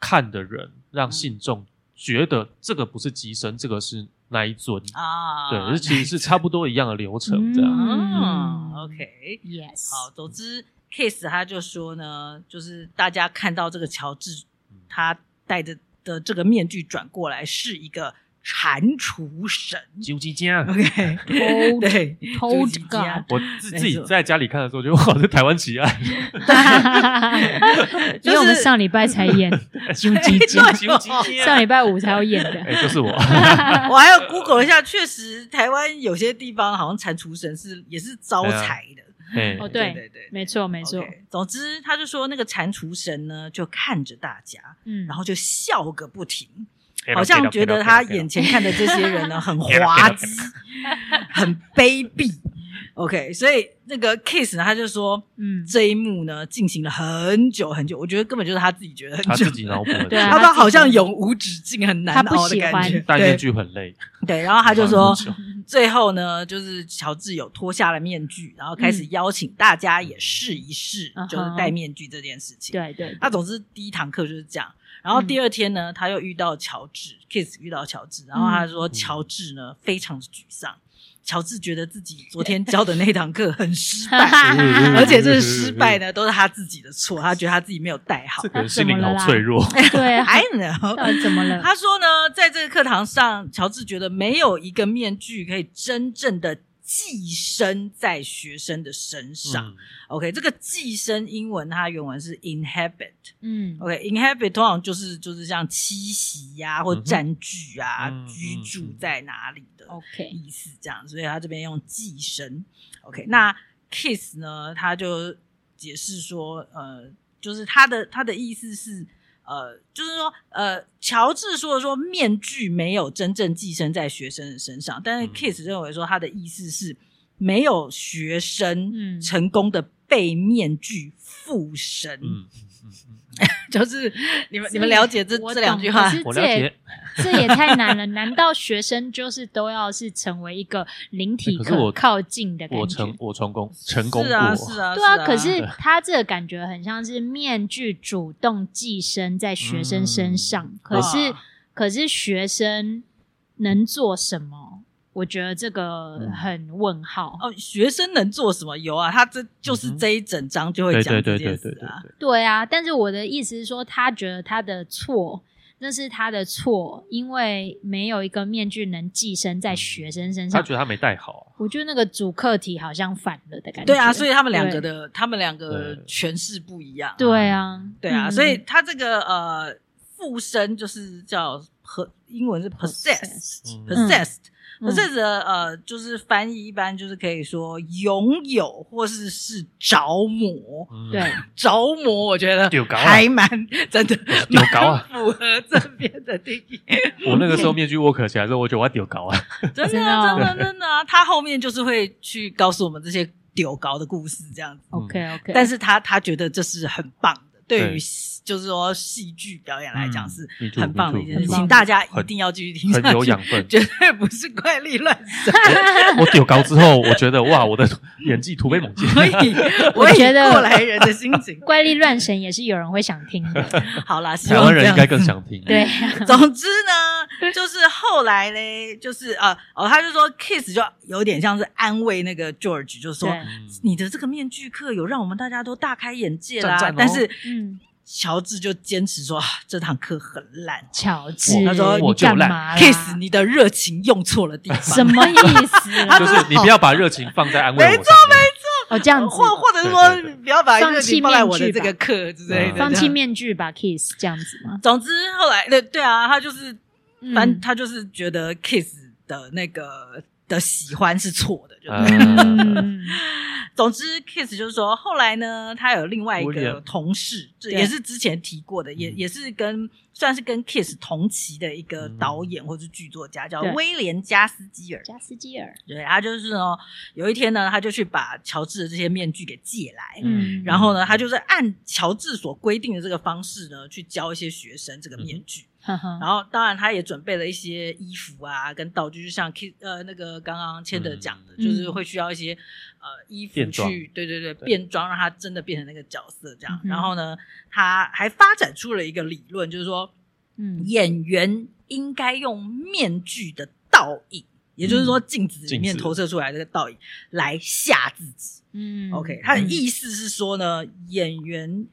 看的人、让信众觉得这个不是乩身，这个是那一尊啊，对，其实是差不多一样的流程，这样。嗯，OK，Yes，好，总之 Case 他就说呢，就是大家看到这个乔治他戴着的这个面具转过来是一个。蟾蜍神，究极家，OK，对，偷极家，我自自己在家里看的时候，觉得哇，这台湾奇案，因为我们上礼拜才演。究极家，上礼拜五才要演的，哎，就是我，我还要 Google 一下，确实台湾有些地方好像蟾蜍神是也是招财的，哦，对对对，没错没错，总之他就说那个蟾蜍神呢，就看着大家，嗯，然后就笑个不停。好像觉得他眼前看的这些人呢，很滑稽，很卑鄙，OK，所以那个 Kiss 呢，他就说，嗯，这一幕呢进行了很久很久，我觉得根本就是他自己觉得很久，他自己脑补的，对，他说好像永无止境，很难熬的感觉，戴面具很累。对，然后他就说，最后呢，就是乔治有脱下了面具，然后开始邀请大家也试一试，就是戴面具这件事情。对对，那总之第一堂课就是这样。然后第二天呢，他又遇到乔治，Kiss 遇到乔治，然后他说乔治呢非常的沮丧。乔治觉得自己昨天教的那堂课很失败，而且这个失败呢都是他自己的错，他觉得他自己没有带好，这个人心灵好脆弱。对，，I know，怎么了？他说呢，在这个课堂上，乔治觉得没有一个面具可以真正的。寄生在学生的身上。嗯、OK，这个寄生英文它原文是 inhabit。嗯，OK，inhabit、okay, 通常就是就是像栖息呀、啊、或占据啊、嗯、居住在哪里的 OK 意思这样，所以他这边用寄生。OK，那 Kiss 呢，他就解释说，呃，就是他的他的意思是。呃，就是说，呃，乔治说的说面具没有真正寄生在学生的身上，但是 Kiss 认为说他的意思是没有学生成功的被面具附身。嗯 就是你们你们了解这这两句话？我了解。这也太难了，难道学生就是都要是成为一个灵体可靠近的感觉？我成我成功成功过，是啊是啊，对啊。可是他这个感觉很像是面具主动寄生在学生身上，可是可是学生能做什么？我觉得这个很问号哦。学生能做什么？有啊，他这就是这一整章就会讲这件事啊。对啊，但是我的意思是说，他觉得他的错，那是他的错，因为没有一个面具能寄生在学生身上。他觉得他没戴好啊。我觉得那个主客体好像反了的感觉。对啊，所以他们两个的他们两个诠释不一样。对啊，对啊，所以他这个呃附身就是叫和英文是 possessed，possessed，possessed 呃，就是翻译一般就是可以说拥有或是是着魔，对，着魔，我觉得还蛮真的，丢高啊，符合这边的定义。我那个时候面具握可起来之后，我觉得我要丢高啊，真的真的真的啊！他后面就是会去告诉我们这些丢高的故事，这样子。OK OK，但是他他觉得这是很棒的。对于就是说戏剧表演来讲是很棒的一件事，请大家一定要继续听下去，很有养分，绝对不是怪力乱神。我丢高之后，我觉得哇，我的演技突飞猛进。所以我觉得过来人的心情，怪力乱神也是有人会想听的。好啦，台湾人应该更想听。对，总之呢，就是后来呢，就是呃哦，他就说 Kiss 就有点像是安慰那个 George，就是说你的这个面具课有让我们大家都大开眼界啦，但是。嗯，乔治就坚持说这堂课很烂。乔治，他说我就烂。Kiss，你的热情用错了地方。什么意思？就是你不要把热情放在安慰我。没错，没错。哦，这样子，或或者是说你不要把热情放在我的这个课之类的。放弃面具吧，Kiss，这样子吗？总之后来，对对啊，他就是，反正他就是觉得 Kiss 的那个的喜欢是错的，就是。总之，Kiss 就是说，后来呢，他有另外一个同事，这也是之前提过的，也也是跟算是跟 Kiss 同期的一个导演或是剧作家，叫威廉加斯基尔。加斯基尔，对，他就是呢，有一天呢，他就去把乔治的这些面具给借来，嗯，然后呢，他就是按乔治所规定的这个方式呢，去教一些学生这个面具。然后，当然，他也准备了一些衣服啊，跟道具，就像 Kiss 呃那个刚刚谦德讲的，嗯、就是会需要一些呃衣服去，装对对对，对。变装，让他真的变成那个角色这样。嗯、然后呢，他还发展出了一个理论，就是说，嗯，演员应该用面具的倒影，嗯、也就是说镜子里面投射出来这个倒影来吓自己。嗯，OK，他的意思是说呢，嗯、演员。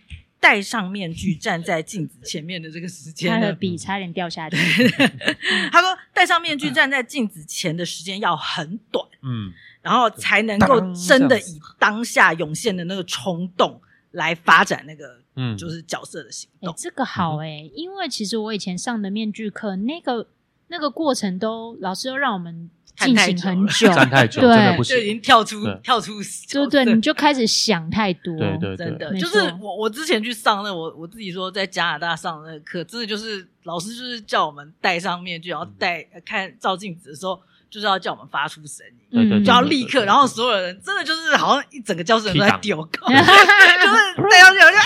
戴上面具站在镜子前面的这个时间，他的笔差点掉下去。他说，戴上面具站在镜子前的时间要很短，嗯，然后才能够真的以当下涌现的那个冲动来发展那个，嗯，就是角色的行动。这个好诶，因为其实我以前上的面具课，那个那个过程都老师都让我们。进行很久，站太久，对，真的不行，就已经跳出跳出，对对，你就开始想太多，对对，真的就是我我之前去上那我我自己说在加拿大上那个课，真的就是老师就是叫我们戴上面具，然后戴看照镜子的时候就是要叫我们发出声音，对对，就要立刻，然后所有人真的就是好像一整个教室人都在丢稿，就是带上去我就哎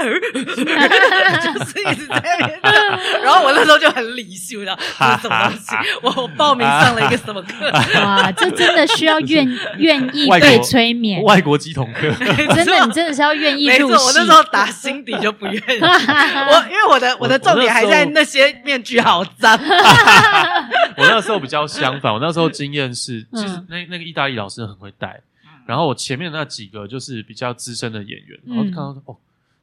哎，就是一直在那边，然后我那时候就很理性，然后这是什么东西？我报名上了一个什么课？哇，这真的需要愿愿意被催眠，外国鸡童课，真的，你真的是要愿意入戏。我那时候打心底就不愿意，我因为我的我的重点还在那些面具好脏。我那时候比较相反，我那时候经验是，其实那那个意大利老师很会带，然后我前面那几个就是比较资深的演员，然后就看到说哦，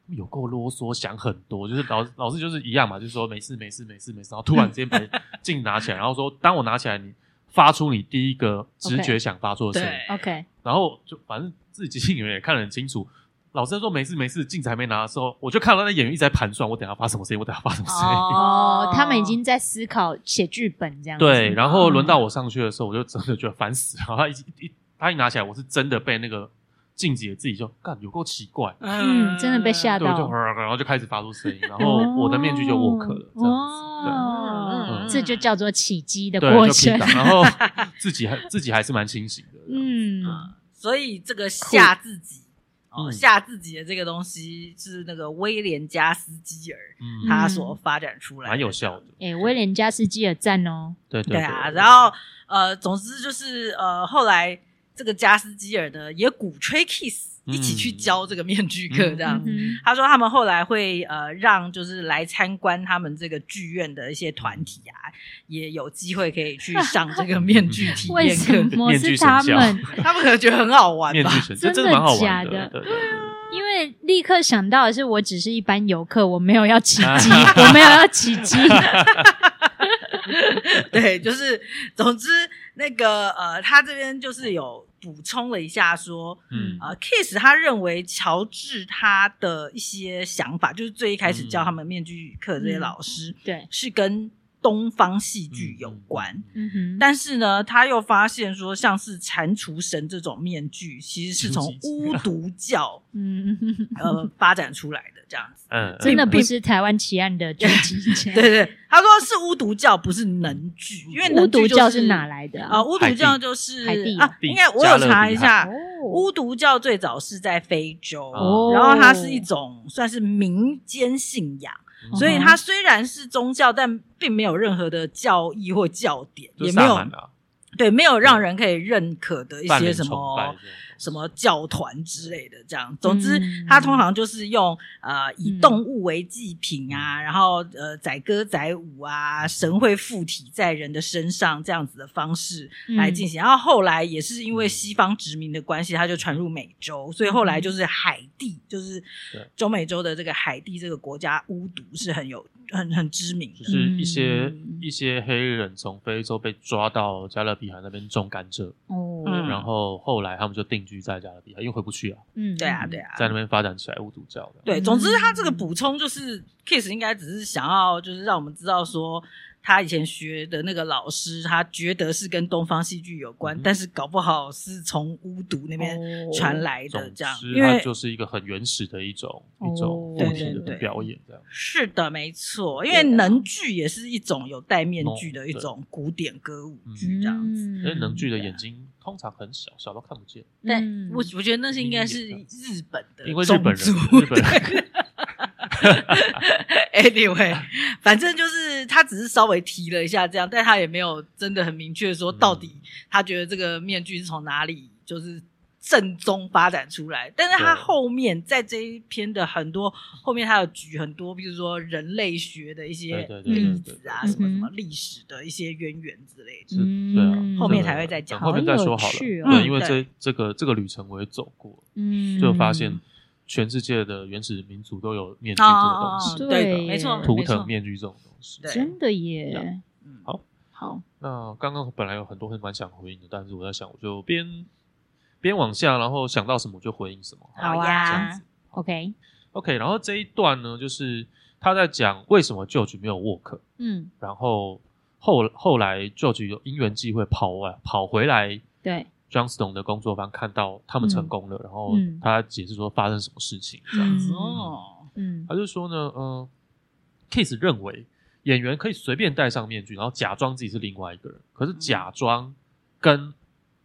有够啰嗦，想很多，就是老老师就是一样嘛，就是说没事没事没事没事，然后突然之间把镜 拿起来，然后说当我拿起来，你发出你第一个直觉想发出的声音，OK，然后就反正自己即兴演员也看得很清楚。老师说没事没事，镜子还没拿的时候，我就看到那演员一直在盘算，我等下发什么声音，我等下发什么声音。哦，他们已经在思考写剧本这样子。对，然后轮到我上去的时候，我就真的觉得烦死了。然后他一一他一拿起来，我是真的被那个镜子也自己就干有够奇怪，嗯，真的被吓到，对，就然后就开始发出声音，然后我的面具就握壳了，这样子，对，这就叫做起机的过程。然后自己还自己还是蛮清醒的，嗯，所以这个吓自己。哦，吓自己的这个东西是那个威廉加斯基尔，嗯，他所发展出来的，蛮有效的。哎，威廉加斯基尔赞哦，对对对啊。然后呃，总之就是呃，后来这个加斯基尔呢也鼓吹 Kiss 一起去教这个面具课，这样子。他说他们后来会呃让就是来参观他们这个剧院的一些团体啊，也有机会可以去上这个面具体验课。为什么是他们？他们可能觉得很好玩吧？真的假的？因为立刻想到的是，我只是一般游客，我没有要起 机，我没有要起机。对，就是总之那个呃，他这边就是有。补充了一下，说，嗯，呃，Kiss 他认为乔治他的一些想法，就是最一开始教他们面具课这些老师，对，是跟东方戏剧有关，嗯哼，但是呢，他又发现说，像是蟾蜍神这种面具，其实是从 巫毒教，嗯，呃，发展出来的这样子，嗯，真的不是台湾奇案的剧情，对对，他说是巫毒教，不是能剧，因为巫毒教是哪来的啊？巫毒教就是啊，应该我有查一下，巫毒教最早是在非洲，然后它是一种算是民间信仰。所以它虽然是宗教，但并没有任何的教义或教典，也没有对，没有让人可以认可的一些什么。什么教团之类的，这样。总之，他通常就是用呃以动物为祭品啊，然后呃载歌载舞啊，神会附体在人的身上这样子的方式来进行。然后后来也是因为西方殖民的关系，他就传入美洲，所以后来就是海地，就是中美洲的这个海地这个国家巫毒是很有很很知名的，就是一些一些黑人从非洲被抓到加勒比海那边种甘蔗，哦，然后后来他们就定。居在加勒比海，因为回不去啊。嗯，对啊，对啊，在那边发展起来巫毒教的。对，总之他这个补充就是，Kiss 应该只是想要，就是让我们知道说，他以前学的那个老师，他觉得是跟东方戏剧有关，嗯、但是搞不好是从巫毒那边传来的这样。因为就是一个很原始的一种、哦、一种物体的表演这样。是的，没错，因为能剧也是一种有戴面具的一种古典歌舞剧这样子。因为能剧的眼睛。通常很小，小到看不见。但我我觉得那是应该是日本的，因为日本人，日本人。Anyway，反正就是他只是稍微提了一下这样，但他也没有真的很明确说到底他觉得这个面具是从哪里就是。正宗发展出来，但是他后面在这一篇的很多后面，他有举很多，比如说人类学的一些例子啊，什么什么历史的一些渊源之类的，对啊，后面才会再讲，后面再说好了。对，因为这这个这个旅程我也走过，嗯，就发现全世界的原始民族都有面具这个东西，对，没错，图腾面具这种东西，真的耶。嗯。好，好，那刚刚本来有很多很蛮想回应的，但是我在想，我就边。边往下，然后想到什么就回应什么。好呀，这样子。OK，OK。然后这一段呢，就是他在讲为什么 George 没有沃克。嗯。然后后后来 George 有因缘际会跑啊跑回来，对 Johnston 的工作坊看到他们成功了，然后他解释说发生什么事情这样子。哦。嗯。他就说呢，嗯，Kiss 认为演员可以随便戴上面具，然后假装自己是另外一个人。可是假装跟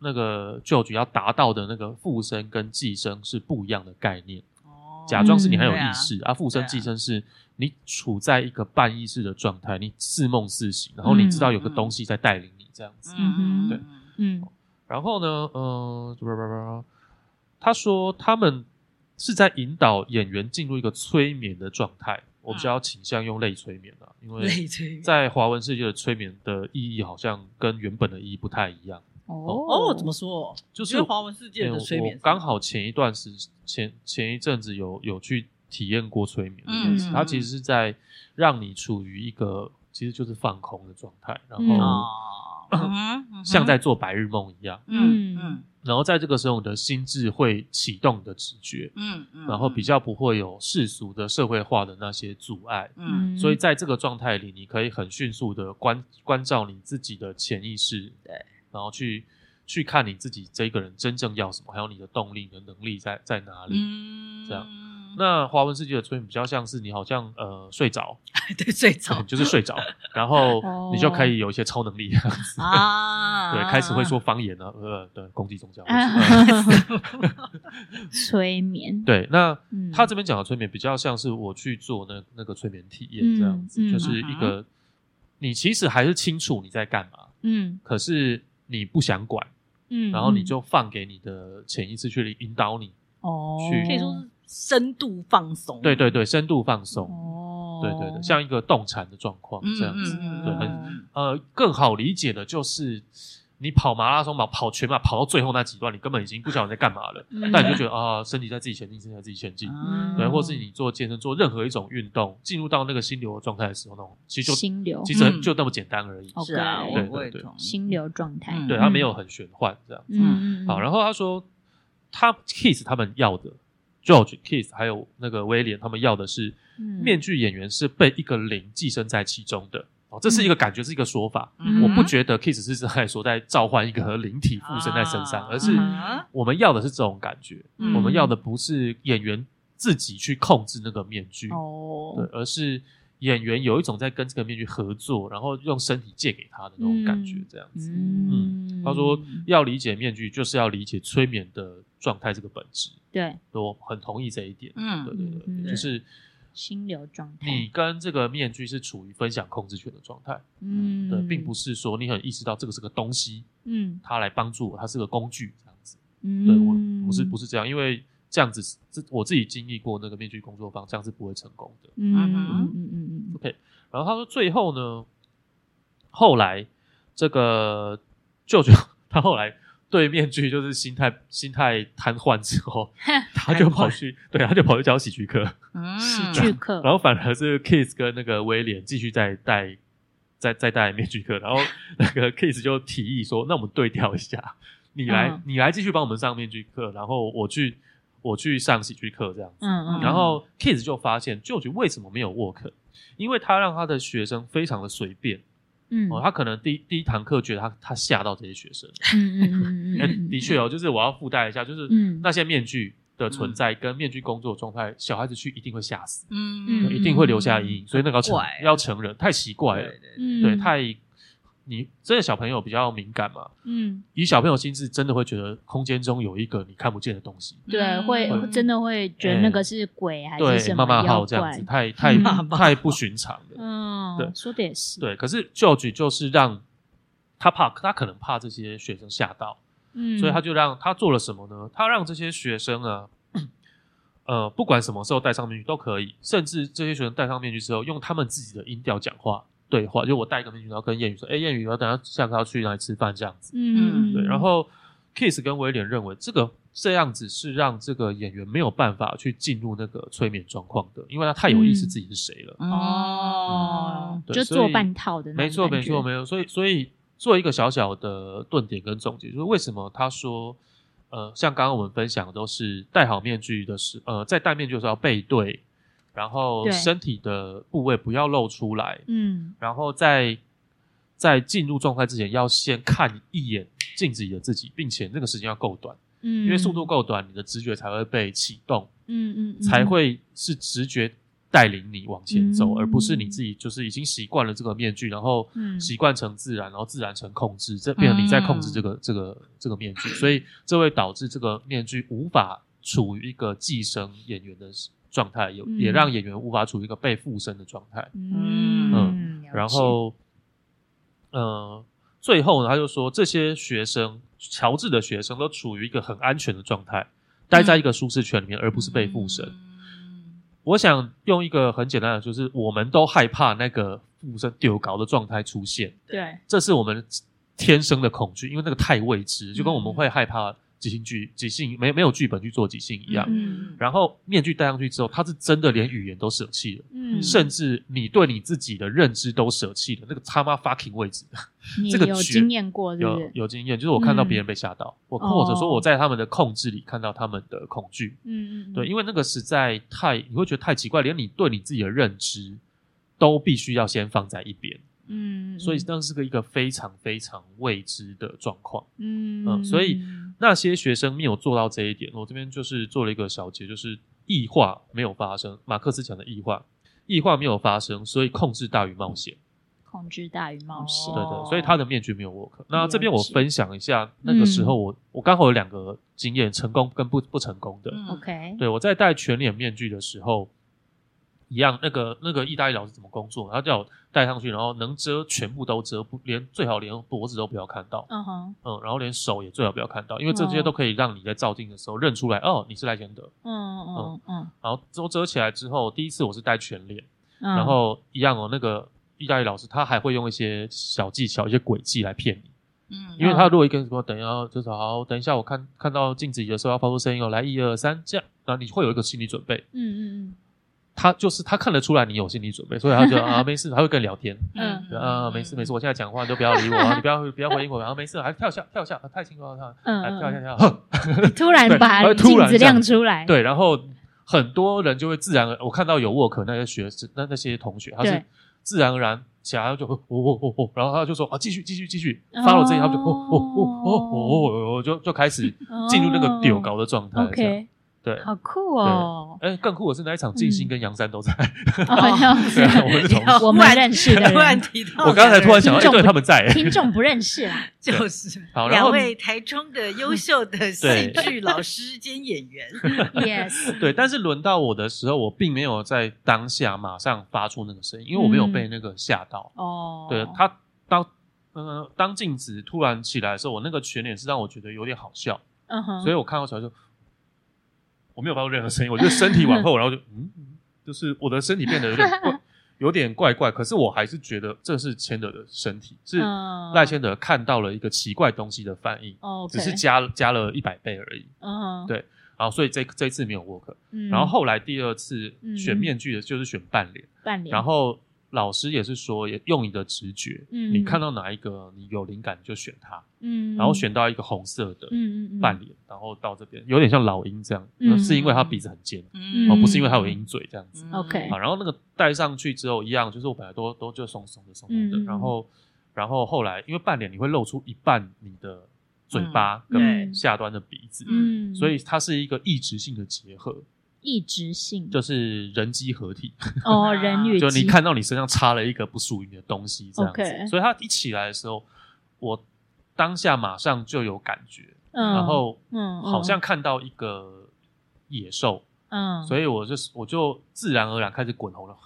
那个 George 要达到的那个附身跟寄生是不一样的概念。哦，假装是你很有意识，嗯、啊，附身寄生是你处在一个半意识的状态，你似梦似醒，然后你知道有个东西在带领你这样子。嗯对，嗯。然后呢，嗯、呃，他说他们是在引导演员进入一个催眠的状态。我比较倾向用类催眠啊，因为在华文世界的催眠的意义好像跟原本的意义不太一样。哦哦，怎么说？就是华文世界的催眠。刚好前一段时前前一阵子有有去体验过催眠这件事，嗯，它其实是在让你处于一个其实就是放空的状态，然后。嗯 像在做白日梦一样，嗯嗯，然后在这个时候，你的心智会启动你的直觉，嗯嗯，然后比较不会有世俗的社会化的那些阻碍，嗯，所以在这个状态里，你可以很迅速的关关照你自己的潜意识，对，然后去去看你自己这个人真正要什么，还有你的动力、你的能力在在哪里，嗯，这样。那华文世界的催眠比较像是你好像呃睡着，对，睡着就是睡着，然后你就可以有一些超能力这样子啊，对，开始会说方言了，呃，对，攻击宗教，催眠，对，那他这边讲的催眠比较像是我去做那那个催眠体验这样子，就是一个你其实还是清楚你在干嘛，嗯，可是你不想管，嗯，然后你就放给你的潜意识去引导你，哦，去可以说是。深度放松，对对对，深度放松，哦，对对对，像一个动产的状况这样子，嗯、对，很呃，更好理解的就是你跑马拉松跑跑全马跑到最后那几段，你根本已经不晓得你在干嘛了，嗯、但你就觉得啊、呃，身体在自己前进，身体在自己前进，嗯、对，或是你做健身做任何一种运动，进入到那个心流的状态的时候，那种其实就心流，其实就那么简单而已，是啊，对对对，心流状态，对，他没有很玄幻这样子，嗯，好，然后他说他 Keith 他们要的。George、Keith 还有那个威廉，他们要的是面具演员是被一个灵寄生在其中的哦，这是一个感觉，是一个说法。我不觉得 Keith 是在说在召唤一个灵体附身在身上，而是我们要的是这种感觉。我们要的不是演员自己去控制那个面具哦，对，而是演员有一种在跟这个面具合作，然后用身体借给他的那种感觉，这样子。嗯，他说要理解面具，就是要理解催眠的状态这个本质。对，我很同意这一点。嗯，对对对，就是心流状态。你跟这个面具是处于分享控制权的状态。嗯，对，并不是说你很意识到这个是个东西，嗯，它来帮助我，它是个工具这样子。嗯，对，我不是不是这样，因为这样子，这我自己经历过那个面具工作坊，这样是不会成功的。嗯嗯嗯嗯嗯。OK，然后他说最后呢，后来这个舅舅他后来。对面具就是心态心态瘫痪之后，他就跑去，对，他就跑去教喜剧课，喜剧课，然后反而是 Keith 跟那个威廉继续在带，在在戴面具课，然后 那个 Keith 就提议说：“那我们对调一下，你来、嗯、你来继续帮我们上面具课，然后我去我去上喜剧课这样子。嗯”嗯嗯，然后 Keith 就发现 George 为什么没有 work，因为他让他的学生非常的随便。嗯，哦，他可能第第一堂课觉得他他吓到这些学生，嗯嗯嗯嗯，的确哦，就是我要附带一下，就是那些面具的存在跟面具工作状态，小孩子去一定会吓死，嗯。嗯，一定会留下阴影，所以那个要承要承认太奇怪了，对，太你真的小朋友比较敏感嘛，嗯，以小朋友心智真的会觉得空间中有一个你看不见的东西，对，会真的会觉得那个是鬼还是什么妈妈号这样子，太 太太不寻常了，嗯。对，说的也是。对，可是 George 就是让他怕，他可能怕这些学生吓到，嗯，所以他就让他做了什么呢？他让这些学生啊，呃，不管什么时候戴上面具都可以，甚至这些学生戴上面具之后，用他们自己的音调讲话对话。就我戴一个面具，然后跟谚语说：“哎，谚语，我等下下课要去哪里吃饭？”这样子，嗯，对。然后 Keith 跟威廉认为这个。这样子是让这个演员没有办法去进入那个催眠状况的，因为他太有意识自己是谁了。哦，就做半套的。没错，没错，没有。所以，所以做一个小小的顿点跟总结，就是为什么他说，呃，像刚刚我们分享的都是戴好面具的时，呃，在戴面具的时候要背对，然后身体的部位不要露出来，嗯，然后在在进入状态之前要先看一眼镜子里的自己，并且那个时间要够短。嗯，因为速度够短，你的直觉才会被启动，嗯嗯，才会是直觉带领你往前走，嗯、而不是你自己就是已经习惯了这个面具，然后习惯成自然，然后自然成控制，这变成你在控制这个、嗯、这个这个面具，所以这会导致这个面具无法处于一个寄生演员的状态，有、嗯、也让演员无法处于一个被附身的状态。嗯嗯，然后，呃，最后呢，他就说这些学生，乔治的学生都处于一个很安全的状态，待在一个舒适圈里面，而不是被附身。嗯、我想用一个很简单的，就是我们都害怕那个附身丢搞的状态出现。对，这是我们天生的恐惧，因为那个太未知，就跟我们会害怕。即兴剧，即兴没没有剧本去做即兴一样。嗯，然后面具戴上去之后，他是真的连语言都舍弃了。嗯，甚至你对你自己的认知都舍弃了。那个他妈 fucking 位置，这个有经验过是是？有有经验，就是我看到别人被吓到，我、嗯、或者说我在他们的控制里看到他们的恐惧。嗯嗯，对，因为那个实在太，你会觉得太奇怪，连你对你自己的认知都必须要先放在一边。嗯，所以那是个一个非常非常未知的状况。嗯嗯，所以那些学生没有做到这一点，我这边就是做了一个小结，就是异化没有发生。马克思讲的异化，异化没有发生，所以控制大于冒险。控制大于冒险，对对，所以他的面具没有 work。那这边我分享一下，那个时候我我刚好有两个经验，成功跟不不成功的。OK，对我在戴全脸面具的时候。一样，那个那个意大利老师怎么工作？他叫我戴上去，然后能遮全部都遮，不连最好连脖子都不要看到。嗯哼，嗯，然后连手也最好不要看到，因为这些都可以让你在照镜的时候认出来，哦，你是赖谦德。嗯嗯嗯嗯。然后都遮起来之后，第一次我是戴全脸，然后一样哦，那个意大利老师他还会用一些小技巧、一些诡计来骗你。嗯，因为他如果一跟说等一下，就是好，等一下我看看到镜子里的时候要发出声音哦，来一二三这样，然后你会有一个心理准备。嗯嗯嗯。他就是他看得出来你有心理准备，所以他就 啊没事，他会跟你聊天。嗯。啊没事没事，我现在讲话你就不要理我啊，你不要不要回应我，然后没事，还跳下跳下，太辛苦了，他跳跳跳，突然把镜子亮出来，对，然后很多人就会自然而然，我看到有 work 那些学生那那些同学，他是自然而然起来就哦哦哦哦，然后他就说啊继续继续继续，发了这一他就哦哦哦哦哦，就就开始进入那个丢高的状态。对，好酷哦！哎，更酷的是那一场，静心跟杨三都在。好像 是，我们是同事，我们认识的。突然提到，我刚才突然想到，对，他们在。听众不认识啊，就是两位台中的优秀的戏剧老师兼演员。Yes，对。但是轮到我的时候，我并没有在当下马上发出那个声音，因为我没有被那个吓到。哦，对他当呃当镜子突然起来的时候，我那个全脸是让我觉得有点好笑。嗯哼，所以我看到起来就。我没有发出任何声音，我就身体往后，然后就嗯，就是我的身体变得有点怪，有点怪怪。可是我还是觉得这是千德的身体，是赖千德看到了一个奇怪东西的反应，哦，只是加加了一百倍而已。嗯，对，然后所以这这一次没有 work。然后后来第二次选面具的就是选半脸，半脸，然后。老师也是说，也用你的直觉，嗯，你看到哪一个你有灵感就选它，嗯，然后选到一个红色的，嗯半脸，然后到这边有点像老鹰这样，嗯，是因为它鼻子很尖，嗯，哦，不是因为它有鹰嘴这样子，OK，好，然后那个戴上去之后一样，就是我本来都都就松松的松松的，然后然后后来因为半脸你会露出一半你的嘴巴跟下端的鼻子，嗯，所以它是一个异质性的结合。异质性。就是人机合体。哦，人与 就你看到你身上插了一个不属于你的东西，这样子.所以他一起来的时候，我当下马上就有感觉，嗯、然后嗯，好像看到一个野兽，嗯，所以我就我就自然而然开始滚红了，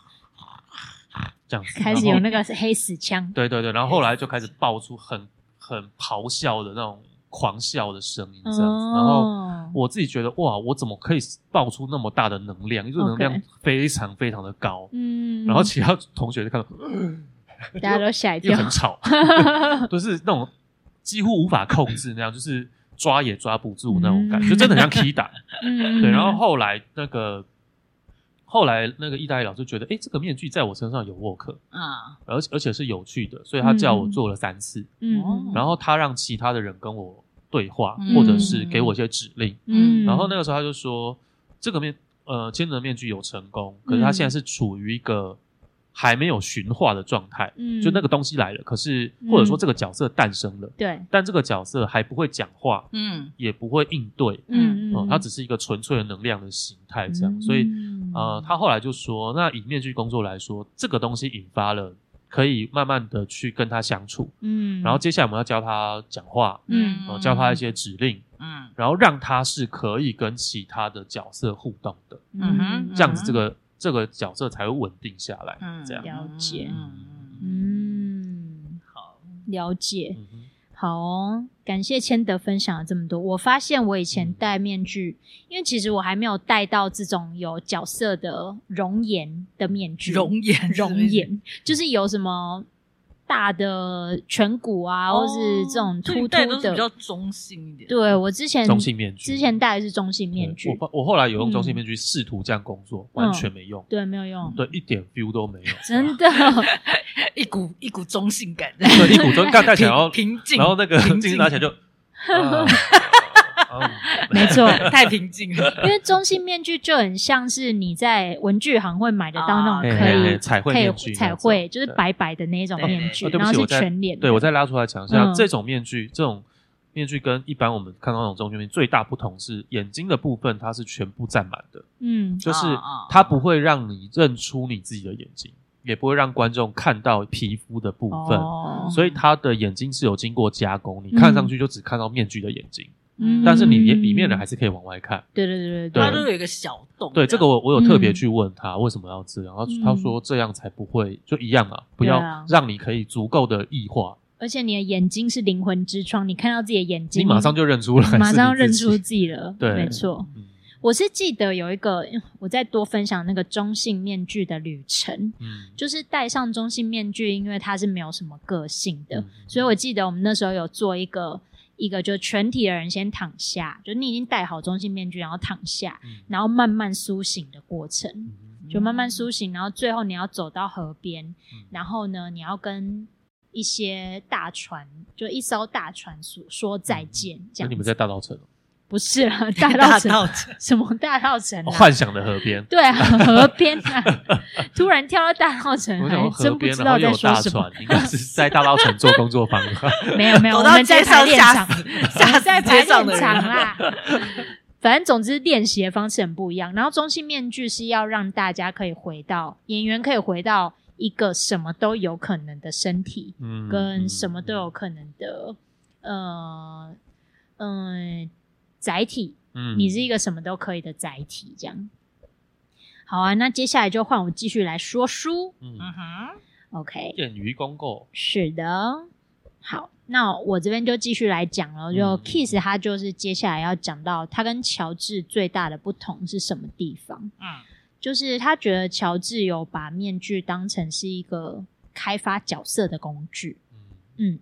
这样子。开始有那个黑死腔，对对对，然后后来就开始爆出很很咆哮的那种。狂笑的声音这样子，然后我自己觉得哇，我怎么可以爆出那么大的能量？因为能量非常非常的高。嗯，然后其他同学就看到，大家都吓一跳，很吵，都是那种几乎无法控制那样，就是抓也抓不住那种感觉，就真的很像 key 打。嗯，对。然后后来那个后来那个意大利老师觉得，哎，这个面具在我身上有 work 啊，而而且是有趣的，所以他叫我做了三次。嗯，然后他让其他的人跟我。对话，或者是给我一些指令，嗯，然后那个时候他就说，这个面，呃，千人面具有成功，可是他现在是处于一个还没有驯化的状态，嗯，就那个东西来了，可是或者说这个角色诞生了，对，但这个角色还不会讲话，嗯，也不会应对，嗯嗯，他只是一个纯粹的能量的形态，这样，所以，呃，他后来就说，那以面具工作来说，这个东西引发了可以慢慢的去跟他相处，嗯，然后接下来我们要教他讲话，嗯，然后教他一些指令，嗯，然后让他是可以跟其他的角色互动的，嗯。哼，这样子这个这个角色才会稳定下来，嗯，这样。了解，嗯，好，了解。好哦，感谢千德分享了这么多。我发现我以前戴面具，嗯、因为其实我还没有戴到这种有角色的容颜的面具。容颜，容颜，就是有什么。大的颧骨啊，或是这种突突的，比较中性一点。对，我之前中性面具，之前戴的是中性面具。我我后来有用中性面具试图这样工作，完全没用。对，没有用。对，一点 feel 都没有。真的，一股一股中性感。对，一股中性感，戴起来然后平静，然后那个镜子拿起来就。没错，太平静了。因为中性面具就很像是你在文具行会买得到那种可以彩绘面具，彩绘就是白白的那种面具，然后是全脸。对，我再拉出来讲一下，这种面具，这种面具跟一般我们看到那种中性面具最大不同是眼睛的部分，它是全部占满的。嗯，就是它不会让你认出你自己的眼睛，也不会让观众看到皮肤的部分，所以他的眼睛是有经过加工，你看上去就只看到面具的眼睛。嗯，但是你里里面的还是可以往外看。对对对对，它都有一个小洞。对，这个我我有特别去问他为什么要这样，他他说这样才不会就一样啊，不要让你可以足够的异化。而且你的眼睛是灵魂之窗，你看到自己的眼睛，你马上就认出来，马上认出自己了。对，没错。我是记得有一个，我再多分享那个中性面具的旅程。嗯，就是戴上中性面具，因为它是没有什么个性的，所以我记得我们那时候有做一个。一个就是全体的人先躺下，就你已经戴好中性面具，然后躺下，嗯、然后慢慢苏醒的过程，嗯、就慢慢苏醒，然后最后你要走到河边，嗯、然后呢，你要跟一些大船，就一艘大船说说再见，这样。那你们在大稻埕？不是了，大稻城什么大稻埕？幻想的河边。对啊，河边啊，突然跳到大稻埕，还真不知道在说什么。应该是在大稻城做工作坊。没有没有，我们在排练场，在排练场啦。反正总之练习的方式很不一样。然后中性面具是要让大家可以回到演员可以回到一个什么都有可能的身体，嗯，跟什么都有可能的，呃，嗯。载体，嗯，你是一个什么都可以的载体，这样。好啊，那接下来就换我继续来说书。嗯哼，OK。电鱼公告。是的，好，那我这边就继续来讲了。就 Keith 他就是接下来要讲到他跟乔治最大的不同是什么地方？嗯，就是他觉得乔治有把面具当成是一个开发角色的工具。嗯。嗯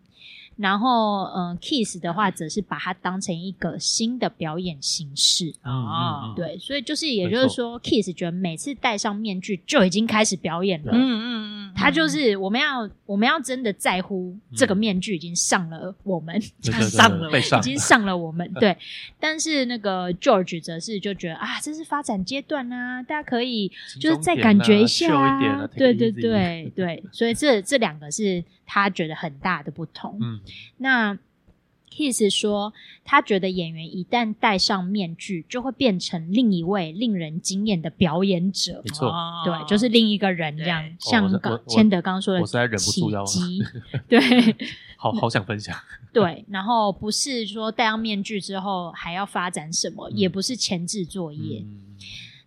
然后，嗯、呃、Keith 的话则是把它当成一个新的表演形式啊，对，所以就是，也就是说，Keith 觉得每次戴上面具就已经开始表演了，嗯嗯嗯，他就是我们要我们要真的在乎这个面具已经上了我们，上了已经上了我们，对。但是那个 George 则是就觉得啊，这是发展阶段啊，大家可以就是再感觉一下啊，对对对对，所以这这两个是。他觉得很大的不同。嗯，那 Keith 说，他觉得演员一旦戴上面具，就会变成另一位令人惊艳的表演者。没错，对，就是另一个人这样。像刚谦德刚刚说的，我实在忍不住要 对，好好想分享。对，然后不是说戴上面具之后还要发展什么，也不是前置作业。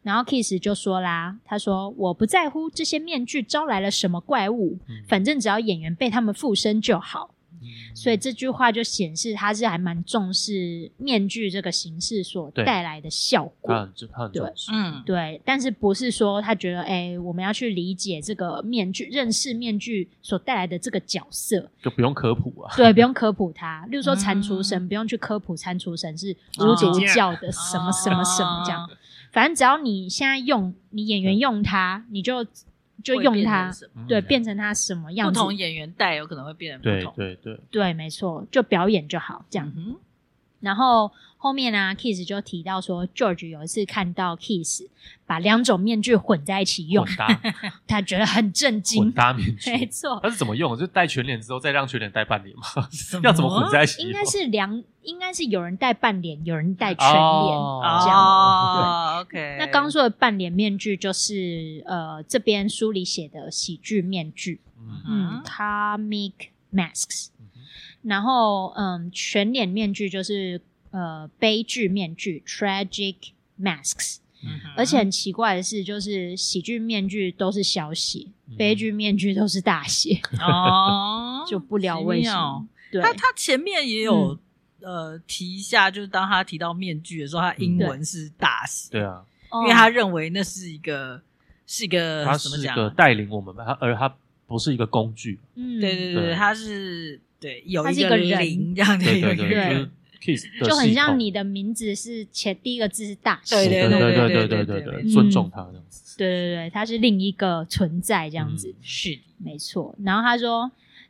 然后 Keith 就说啦，他说：“我不在乎这些面具招来了什么怪物，嗯、反正只要演员被他们附身就好。嗯”所以这句话就显示他是还蛮重视面具这个形式所带来的效果。他很他很重视，嗯，对。但是不是说他觉得，哎，我们要去理解这个面具，认识面具所带来的这个角色，就不用科普啊？对，不用科普他。例如说，蟾蜍神、嗯、不用去科普，蟾蜍神是巫毒教的什么什么什么这样。反正只要你现在用你演员用它，你就就用它，对，变成它什么样子？不同演员带有可能会变得不同，对对对，对，没错，就表演就好，这样。然后后面呢、啊、，Keith 就提到说，George 有一次看到 Keith 把两种面具混在一起用，搭他觉得很震惊。混搭面具，没错。他是怎么用？就戴全脸之后再让全脸戴半脸吗？要怎么混在一起？应该是两，应该是有人戴半脸，有人戴全脸、哦、这样。哦、对，OK。那刚说的半脸面具就是呃，这边书里写的喜剧面具，嗯，嗯，comic masks。然后，嗯，全脸面具就是呃悲剧面具 （tragic masks）。嗯。而且很奇怪的是，就是喜剧面具都是小写，嗯、悲剧面具都是大写。哦，就不了为什么。对，他他前面也有、嗯、呃提一下，就是当他提到面具的时候，他英文是大写。对啊，因为他认为那是一个是一个他是一个带领我们吧，他而他不是一个工具。嗯，对对对，对他是。对，有一个人这样的一个人。就很像你的名字是前第一个字是大写，对对对对对对对对，尊重他这样子。对对对，他是另一个存在这样子，是没错。然后他说，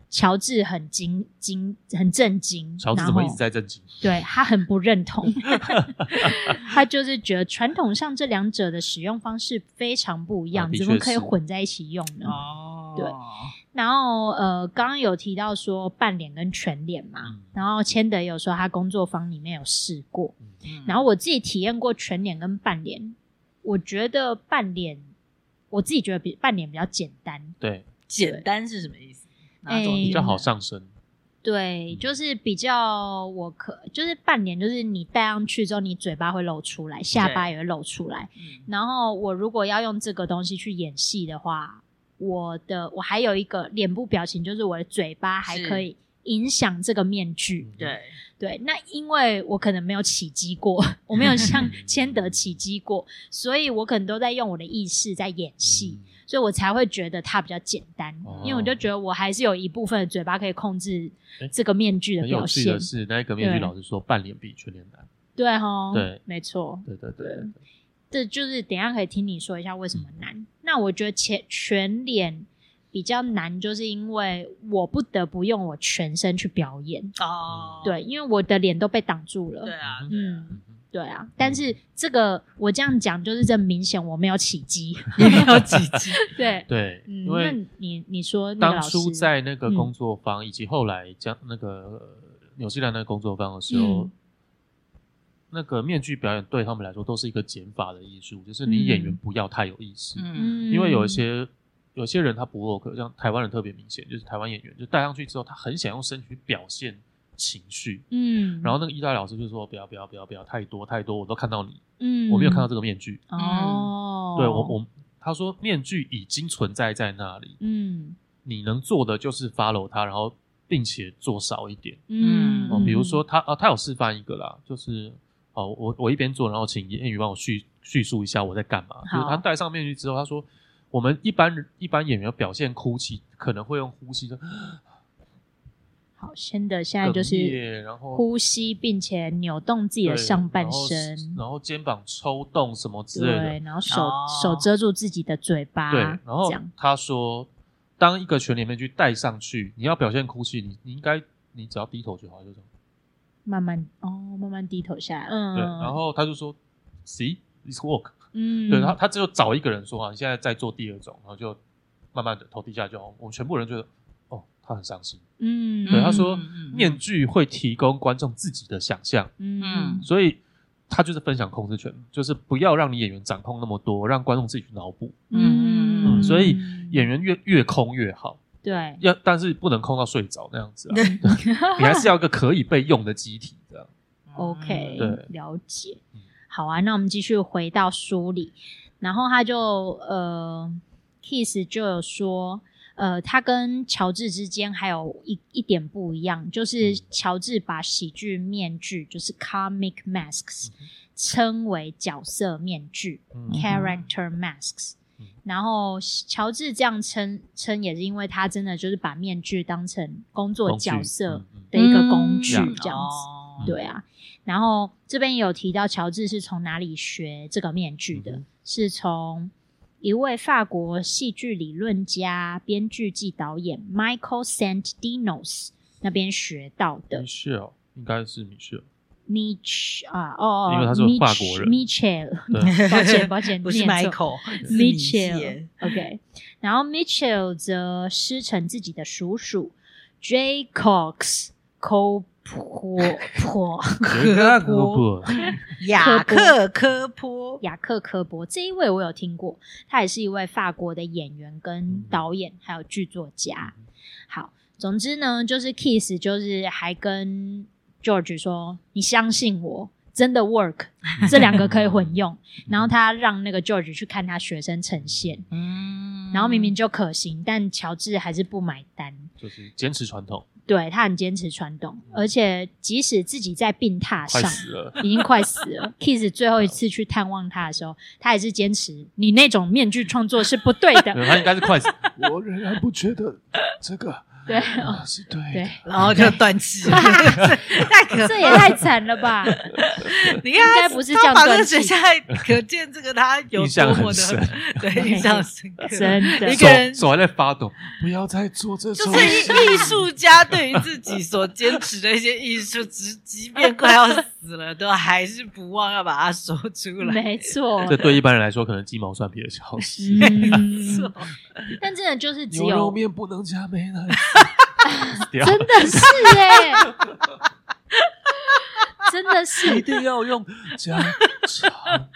乔治很惊惊，很震惊。乔治怎么一直在震惊？对，他很不认同，他就是觉得传统上这两者的使用方式非常不一样，怎么可以混在一起用呢？哦，对。然后呃，刚刚有提到说半脸跟全脸嘛，嗯、然后千德有说他工作坊里面有试过，嗯、然后我自己体验过全脸跟半脸，我觉得半脸，我自己觉得比半脸比较简单。对，简单是什么意思？哪种比较好上身？对，就是比较我可就是半脸，就是你戴上去之后，你嘴巴会露出来，下巴也会露出来。嗯、然后我如果要用这个东西去演戏的话。我的我还有一个脸部表情，就是我的嘴巴还可以影响这个面具。对对，那因为我可能没有起机过，我没有像 千德起机过，所以我可能都在用我的意识在演戏，嗯、所以我才会觉得它比较简单。哦、因为我就觉得我还是有一部分的嘴巴可以控制这个面具的表现。很有趣的是，那个面具老师说半脸比全脸难。对哈，对，没错，对对对。这就是等一下可以听你说一下为什么难。嗯、那我觉得全全脸比较难，就是因为我不得不用我全身去表演哦。对，因为我的脸都被挡住了。对啊，嗯，对啊。但是这个我这样讲，就是这明显我没有起乩，也没有起乩。对对，嗯、因为你你说当初在那个工作坊，嗯、以及后来将那个纽西兰那个工作坊的时候。嗯那个面具表演对他们来说都是一个减法的艺术，就是你演员不要太有意思，嗯，因为有一些有些人他不 work，像台湾人特别明显，就是台湾演员就戴上去之后，他很想用身体去表现情绪，嗯，然后那个意大利老师就说不要不要不要不要太多太多，我都看到你，嗯，我没有看到这个面具，哦，对我我他说面具已经存在在那里，嗯，你能做的就是 follow 他，然后并且做少一点，嗯，哦，比如说他啊，他有示范一个啦，就是。哦，我我一边做，然后请谚语帮我叙叙述一下我在干嘛。好。就是他戴上面具之后，他说我们一般一般演员表现哭泣，可能会用呼吸的。好，先的现在就是然后呼吸，并且扭动自己的上半身，然后，然后肩膀抽动什么之类的，对，然后手、哦、手遮住自己的嘴巴，对，然后他说，当一个全脸面具戴上去，你要表现哭泣，你你应该你只要低头就好，就这样。慢慢哦，慢慢低头下来。嗯，对。然后他就说：“See this work。”嗯，对他，他只有找一个人说：“啊，你现在在做第二种。”然后就慢慢的头低下就好。我们全部人觉得，哦，他很伤心。嗯，对，他说面具会提供观众自己的想象。嗯，所以他就是分享控制权，就是不要让你演员掌控那么多，让观众自己去脑补。嗯，所以演员越越空越好。对，要但是不能空到睡着那样子啊！你还是要一个可以被用的机体，这样。OK，对，了解。好啊，那我们继续回到书里，然后他就呃，Keith 就有说，呃，他跟乔治之间还有一一点不一样，就是乔治把喜剧面具，就是 comic masks，称为角色面具，character masks。然后乔治这样称称也是因为他真的就是把面具当成工作角色的一个工具这样。子，嗯、对啊。然后这边有提到乔治是从哪里学这个面具的，嗯、是从一位法国戏剧理论家、编剧暨导演 Michael Saint Dinos 那边学到的。米歇尔，应该是米歇尔。Mich 啊，哦，因为他是法国人，Michel，抱歉抱歉，不是 Michael，Michel，OK，然后 Michel 则师承自己的叔叔 J Cox Co。坡坡科波，雅克科波，雅克科波这一位我有听过，他也是一位法国的演员跟导演，嗯、还有剧作家。好，总之呢，就是 Kiss 就是还跟 George 说：“你相信我，真的 work，这两个可以混用。”然后他让那个 George 去看他学生呈现，嗯，然后明明就可行，但乔治还是不买单，就是坚持传统。对，他很坚持传统，而且即使自己在病榻上，死了已经快死了。Keith 最后一次去探望他的时候，他也是坚持你那种面具创作是不对的。对，他应该是快死，我仍然不觉得这个。对，是对，对，然后就断气，太可，这也太惨了吧？你看，应该不是这样断气，可见这个他有多么的，对，印象深刻，真的，一个人手还在发抖，不要再做这种，就是艺术家对于自己所坚持的一些艺术，即即便快要死了，都还是不忘要把它说出来。没错，这对一般人来说可能鸡毛蒜皮的消息，没错。但真的就是只有牛肉面不能加美奶。真的是哎，真的是。一定要用加长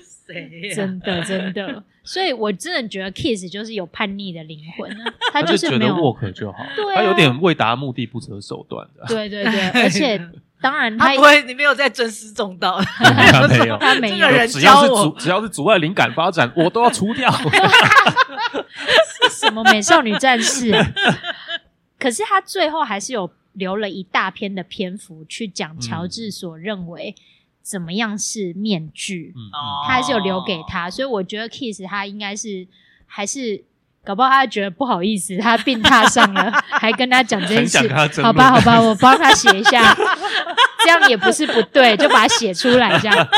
谁？真的真的，所以我真的觉得 Keith 就是有叛逆的灵魂啊，他就是觉得 work 就好，他有点为达目的不择手段的，对对对，而且。当然他，他不会，你没有在尊师重道，没有，他没有。只要是阻，只要是阻碍灵感发展，我都要除掉。什么美少女战士？可是他最后还是有留了一大篇的篇幅去讲乔治所认为怎么样是面具，嗯、他还是有留给他，所以我觉得 Keith 他应该是还是。搞不好他觉得不好意思，他病榻上了，还跟他讲这件事。好吧，好吧，我帮他写一下，这样也不是不对，就把它写出来，这样。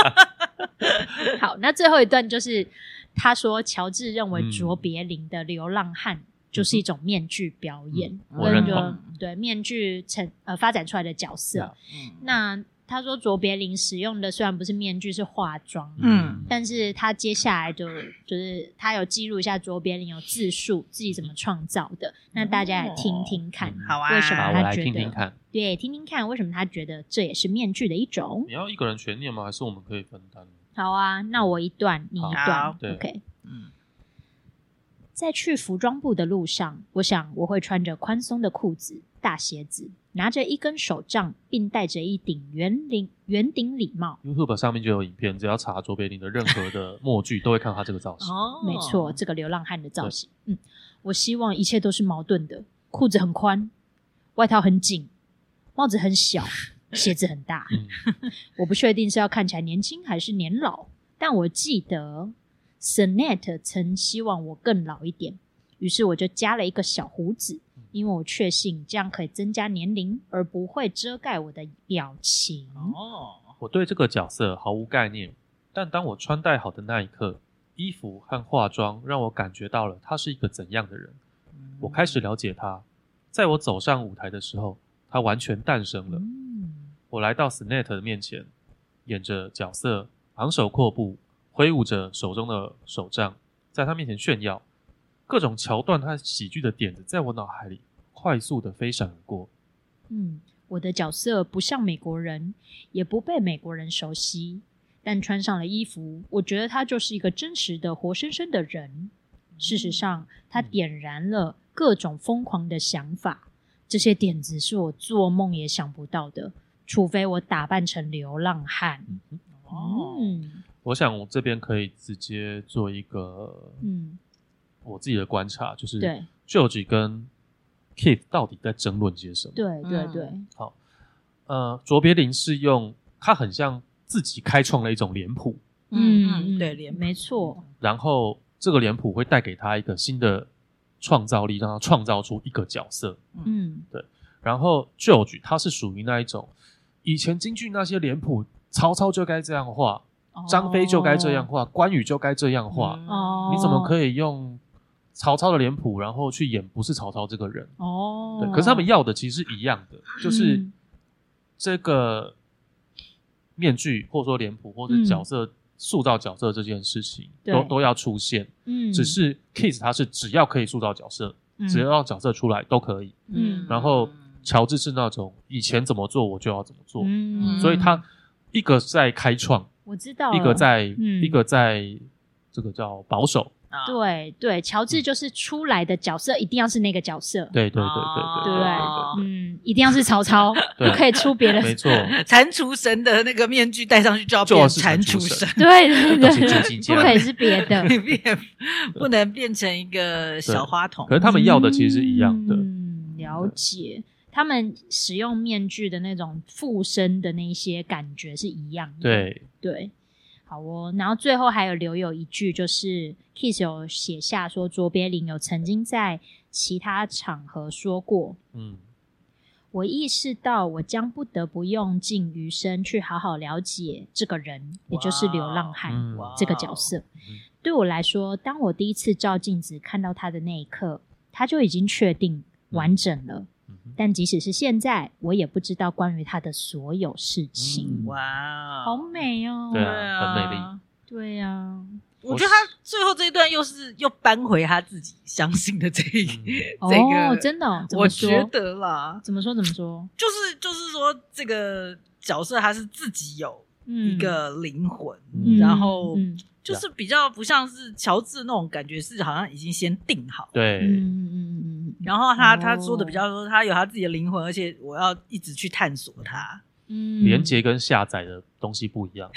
好，那最后一段就是他说，乔治认为卓别林的流浪汉就是一种面具表演，我认同。对，面具成呃发展出来的角色，嗯、那。他说：“卓别林使用的虽然不是面具，是化妆，嗯，但是他接下来就就是他有记录一下卓别林有自述自己怎么创造的，那大家也听听看，好啊，为什么他觉得？对，听听看为什么他觉得这也是面具的一种？你要一个人全念吗？还是我们可以分担？好啊，那我一段，你一段，OK，嗯，在去服装部的路上，我想我会穿着宽松的裤子、大鞋子。”拿着一根手杖，并戴着一顶圆领圆顶礼帽。YouTube 上面就有影片，只要查卓别林的任何的默剧，都会看到他这个造型。哦，没错，这个流浪汉的造型。嗯，我希望一切都是矛盾的：裤子很宽，外套很紧，帽子很小，鞋子很大。嗯、我不确定是要看起来年轻还是年老，但我记得 Sennett 曾希望我更老一点，于是我就加了一个小胡子。因为我确信这样可以增加年龄，而不会遮盖我的表情。哦，我对这个角色毫无概念，但当我穿戴好的那一刻，衣服和化妆让我感觉到了他是一个怎样的人。嗯、我开始了解他，在我走上舞台的时候，他完全诞生了。嗯、我来到 Sennett 的面前，演着角色，昂首阔步，挥舞着手中的手杖，在他面前炫耀。各种桥段和喜剧的点子在我脑海里快速的飞闪而过。嗯，我的角色不像美国人，也不被美国人熟悉，但穿上了衣服，我觉得他就是一个真实的、活生生的人。事实上，他点燃了各种疯狂的想法。这些点子是我做梦也想不到的，除非我打扮成流浪汉。哦，嗯，我想我这边可以直接做一个，嗯。我自己的观察就是，George 跟 Keith 到底在争论些什么？对对对。好，呃，卓别林是用他很像自己开创了一种脸谱，嗯，对，脸没错。然后这个脸谱会带给他一个新的创造力，让他创造出一个角色。嗯，对。然后 George 他是属于那一种，以前京剧那些脸谱，曹操就该这样画，张飞就该这样画，关羽就该这样画。哦，你怎么可以用？曹操的脸谱，然后去演不是曹操这个人哦。对，可是他们要的其实是一样的，就是这个面具或者说脸谱或者角色塑造角色这件事情都都要出现。嗯，只是 Keith 他是只要可以塑造角色，只要让角色出来都可以。嗯，然后乔治是那种以前怎么做我就要怎么做。嗯，所以他一个在开创，我知道，一个在一个在这个叫保守。对对，乔治就是出来的角色一定要是那个角色，对对对对对，嗯，一定要是曹操，不可以出别的。没错，蟾蜍神的那个面具戴上去就要变蟾蜍神，对对对，不可以是别的，变不能变成一个小花童。可是他们要的其实是一样的，嗯，了解。他们使用面具的那种附身的那些感觉是一样的，对。对。好哦，然后最后还有留有一句，就是 Keith 有写下说，卓别林有曾经在其他场合说过，嗯，我意识到我将不得不用尽余生去好好了解这个人，也就是流浪汉这个角色。嗯、对我来说，当我第一次照镜子看到他的那一刻，他就已经确定完整了。嗯但即使是现在，我也不知道关于他的所有事情。哇，好美哦！对啊，很美丽。对呀，我觉得他最后这一段又是又搬回他自己相信的这一 这个，真的，我觉得啦。怎么说？怎么说？就是就是说，这个角色他是自己有一个灵魂，然后就是比较不像是乔治那种感觉，是好像已经先定好。对，嗯嗯嗯。然后他他说的比较说，他有他自己的灵魂，而且我要一直去探索它。嗯，连接跟下载的东西不一样，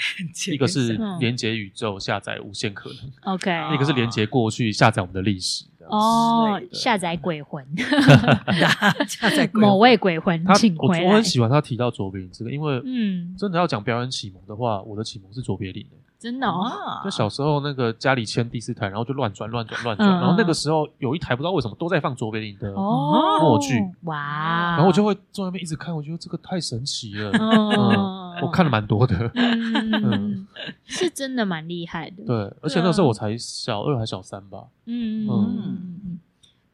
一个是连接宇宙，下载无限可能。OK，一个是连接过去，下载我们的历史。哦，下载鬼魂 下载某位鬼魂，请回来。我我很喜欢他提到卓别林这个，因为嗯，真的要讲表演启蒙的话，我的启蒙是卓别林。真的哦，就小时候那个家里签第四台，然后就乱转乱转乱转，然后那个时候有一台不知道为什么都在放卓别林的默剧，哇！然后我就会坐在那边一直看，我觉得这个太神奇了，嗯，我看了蛮多的，嗯，是真的蛮厉害的，对，而且那时候我才小二还小三吧，嗯嗯。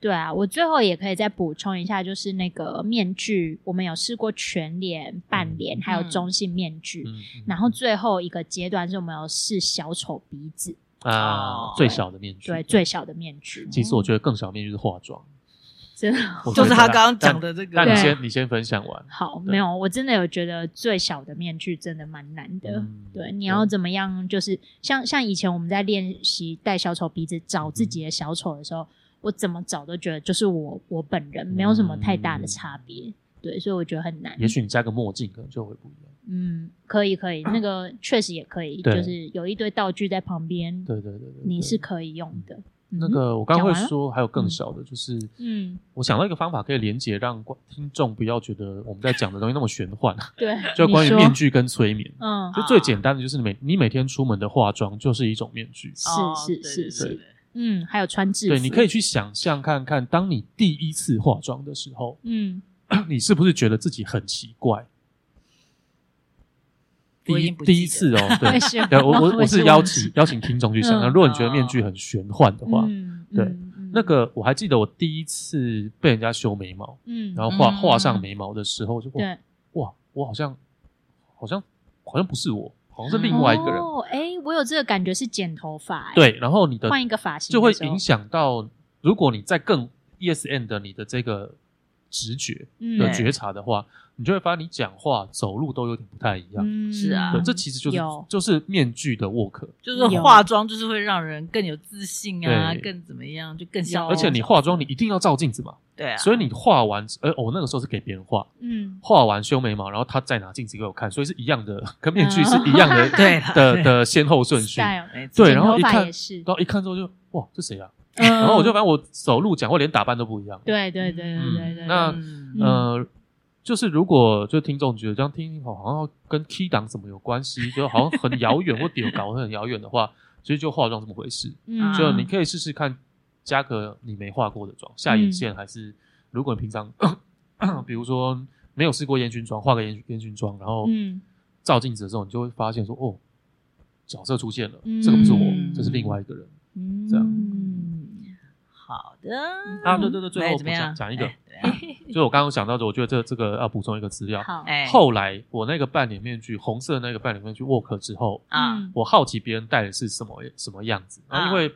对啊，我最后也可以再补充一下，就是那个面具，我们有试过全脸、半脸，还有中性面具。然后最后一个阶段是我们有试小丑鼻子啊，最小的面具。对，最小的面具。其实我觉得更小的面具是化妆，真的，就是他刚刚讲的这个。那你先，你先分享完。好，没有，我真的有觉得最小的面具真的蛮难的。对，你要怎么样？就是像像以前我们在练习戴小丑鼻子，找自己的小丑的时候。我怎么找都觉得就是我我本人没有什么太大的差别，嗯、对，所以我觉得很难。也许你加个墨镜可能就会不一样。嗯，可以可以，那个确实也可以，就是有一堆道具在旁边。对对对对，你是可以用的。嗯、那个我刚刚会说还有更小的，就是嗯，我想到一个方法可以连接，让听众不要觉得我们在讲的东西那么玄幻。对，就关于面具跟催眠。嗯，就最简单的就是每你每天出门的化妆就是一种面具。是是是是。嗯，还有穿制服。对，你可以去想象看看，当你第一次化妆的时候，嗯，你是不是觉得自己很奇怪？第一第一次哦，对，我我 我是邀请邀请听众去想象，如果你觉得面具很玄幻的话，对，那个我还记得我第一次被人家修眉毛，嗯，然后画画上眉毛的时候，就哇哇，我好像好像好像不是我。好像是另外一个人。哦，哎，我有这个感觉是剪头发，对，然后你的换一个发型就会影响到，如果你在更 ESN 的你的这个直觉的觉察的话。你就会发现，你讲话、走路都有点不太一样。嗯，是啊，这其实就是就是面具的 work，就是化妆，就是会让人更有自信啊，更怎么样，就更像。而且你化妆，你一定要照镜子嘛。对啊。所以你画完，呃，我那个时候是给别人画，嗯，画完修眉毛，然后他再拿镜子给我看，所以是一样的，跟面具是一样的，对的的先后顺序。对，然后一看，然后一看之后就哇，这谁啊？然后我就发现我走路讲话连打扮都不一样。对对对对对对。那呃。就是如果就听众觉得这样听好，好像跟 key 档什么有关系，就好像很遥远或点搞得很遥远的话，其实就化妆这么回事。嗯，就你可以试试看，加个你没化过的妆，下眼线还是如果你平常，比如说没有试过烟熏妆，化个烟烟熏妆，然后照镜子的时候，你就会发现说，哦，角色出现了，这个不是我，这是另外一个人，这样。好的。啊，对对对，最后我讲讲一个，就我刚刚讲到的，我觉得这这个要补充一个资料。好，后来我那个半脸面具，红色那个半脸面具 work 之后啊，我好奇别人戴的是什么什么样子啊，因为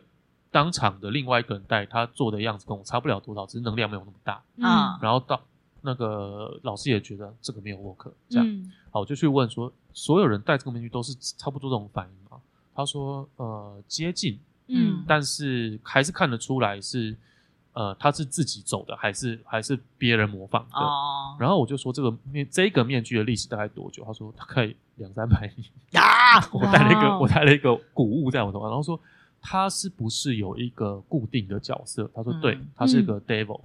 当场的另外一个人戴，他做的样子跟我差不了多少，只是能量没有那么大。啊。然后到那个老师也觉得这个没有 work，这样，好，我就去问说，所有人戴这个面具都是差不多这种反应吗？他说，呃，接近。嗯，但是还是看得出来是，呃，他是自己走的，还是还是别人模仿的？哦。然后我就说这个面这个面具的历史大概多久？他说大概两三百 年。呀！我带了一个我带了一个古物在我头上，然后说他是不是有一个固定的角色？他说对，他是个 devil。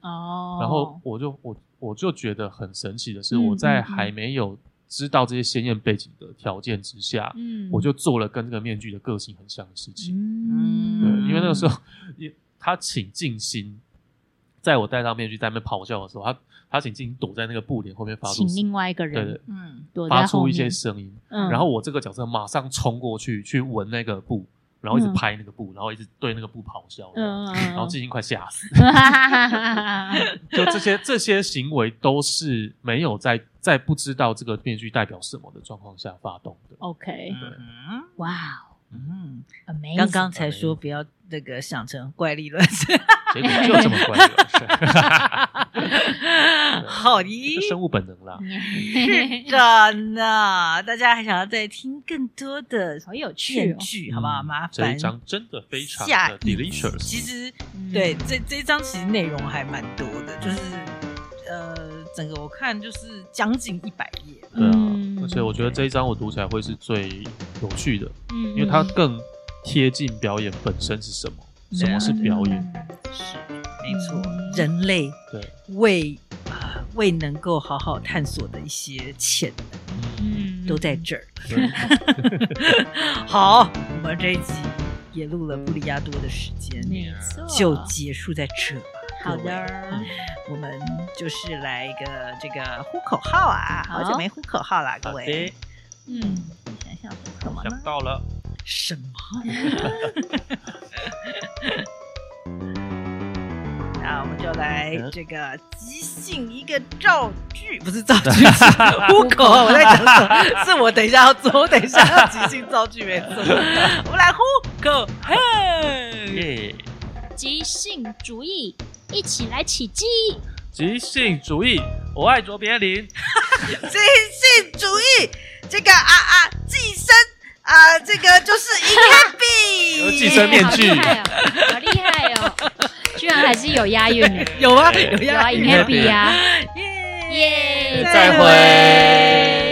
哦。然后我就我我就觉得很神奇的是，我在还没有。知道这些鲜艳背景的条件之下，嗯，我就做了跟这个面具的个性很像的事情，嗯，对，因为那个时候，他请静心，在我戴上面具在那边咆哮的时候，他他请静心躲在那个布帘后面发出，请另外一个人，对对，嗯，发出一些声音，嗯，然后我这个角色马上冲过去去闻那个布。然后一直拍那个布，然后一直对那个布咆哮，然后静心快吓死。就这些这些行为都是没有在在不知道这个面具代表什么的状况下发动的。OK，哇，嗯，刚刚才说不要那个想成怪力乱神，结果就这么怪力乱神。好的，生物本能啦，是的呢。大家还想要再听更多的好有趣剧，好不好？麻烦这一章真的非常的 delicious。其实，对这这一章其实内容还蛮多的，就是呃，整个我看就是将近一百页。对啊，而且我觉得这一章我读起来会是最有趣的，嗯，因为它更贴近表演本身是什么，什么是表演，是没错，人类对。为。未能够好好探索的一些潜能，嗯，都在这儿。好，我们这一集也录了布里亚多的时间，没错，就结束在这。好的，嗯、我们就是来一个这个呼口号啊，好。久没呼口号了，各位。的。嗯，想想呼口号想到了什么？那我们就来这个即兴一个 造句，不是造句，是呼口。我在讲什么？是我等一下要做，我等一下要即兴造句，没错。我们来呼口，嘿！即兴主义，一起来起鸡。即兴主义，我爱卓别林。即兴主义，这个啊啊，寄生啊，这个就是一个 币，有寄生面具，好厉害哦！居然还是有押韵。的，有啊，有押韵，影片比啊，耶，再会。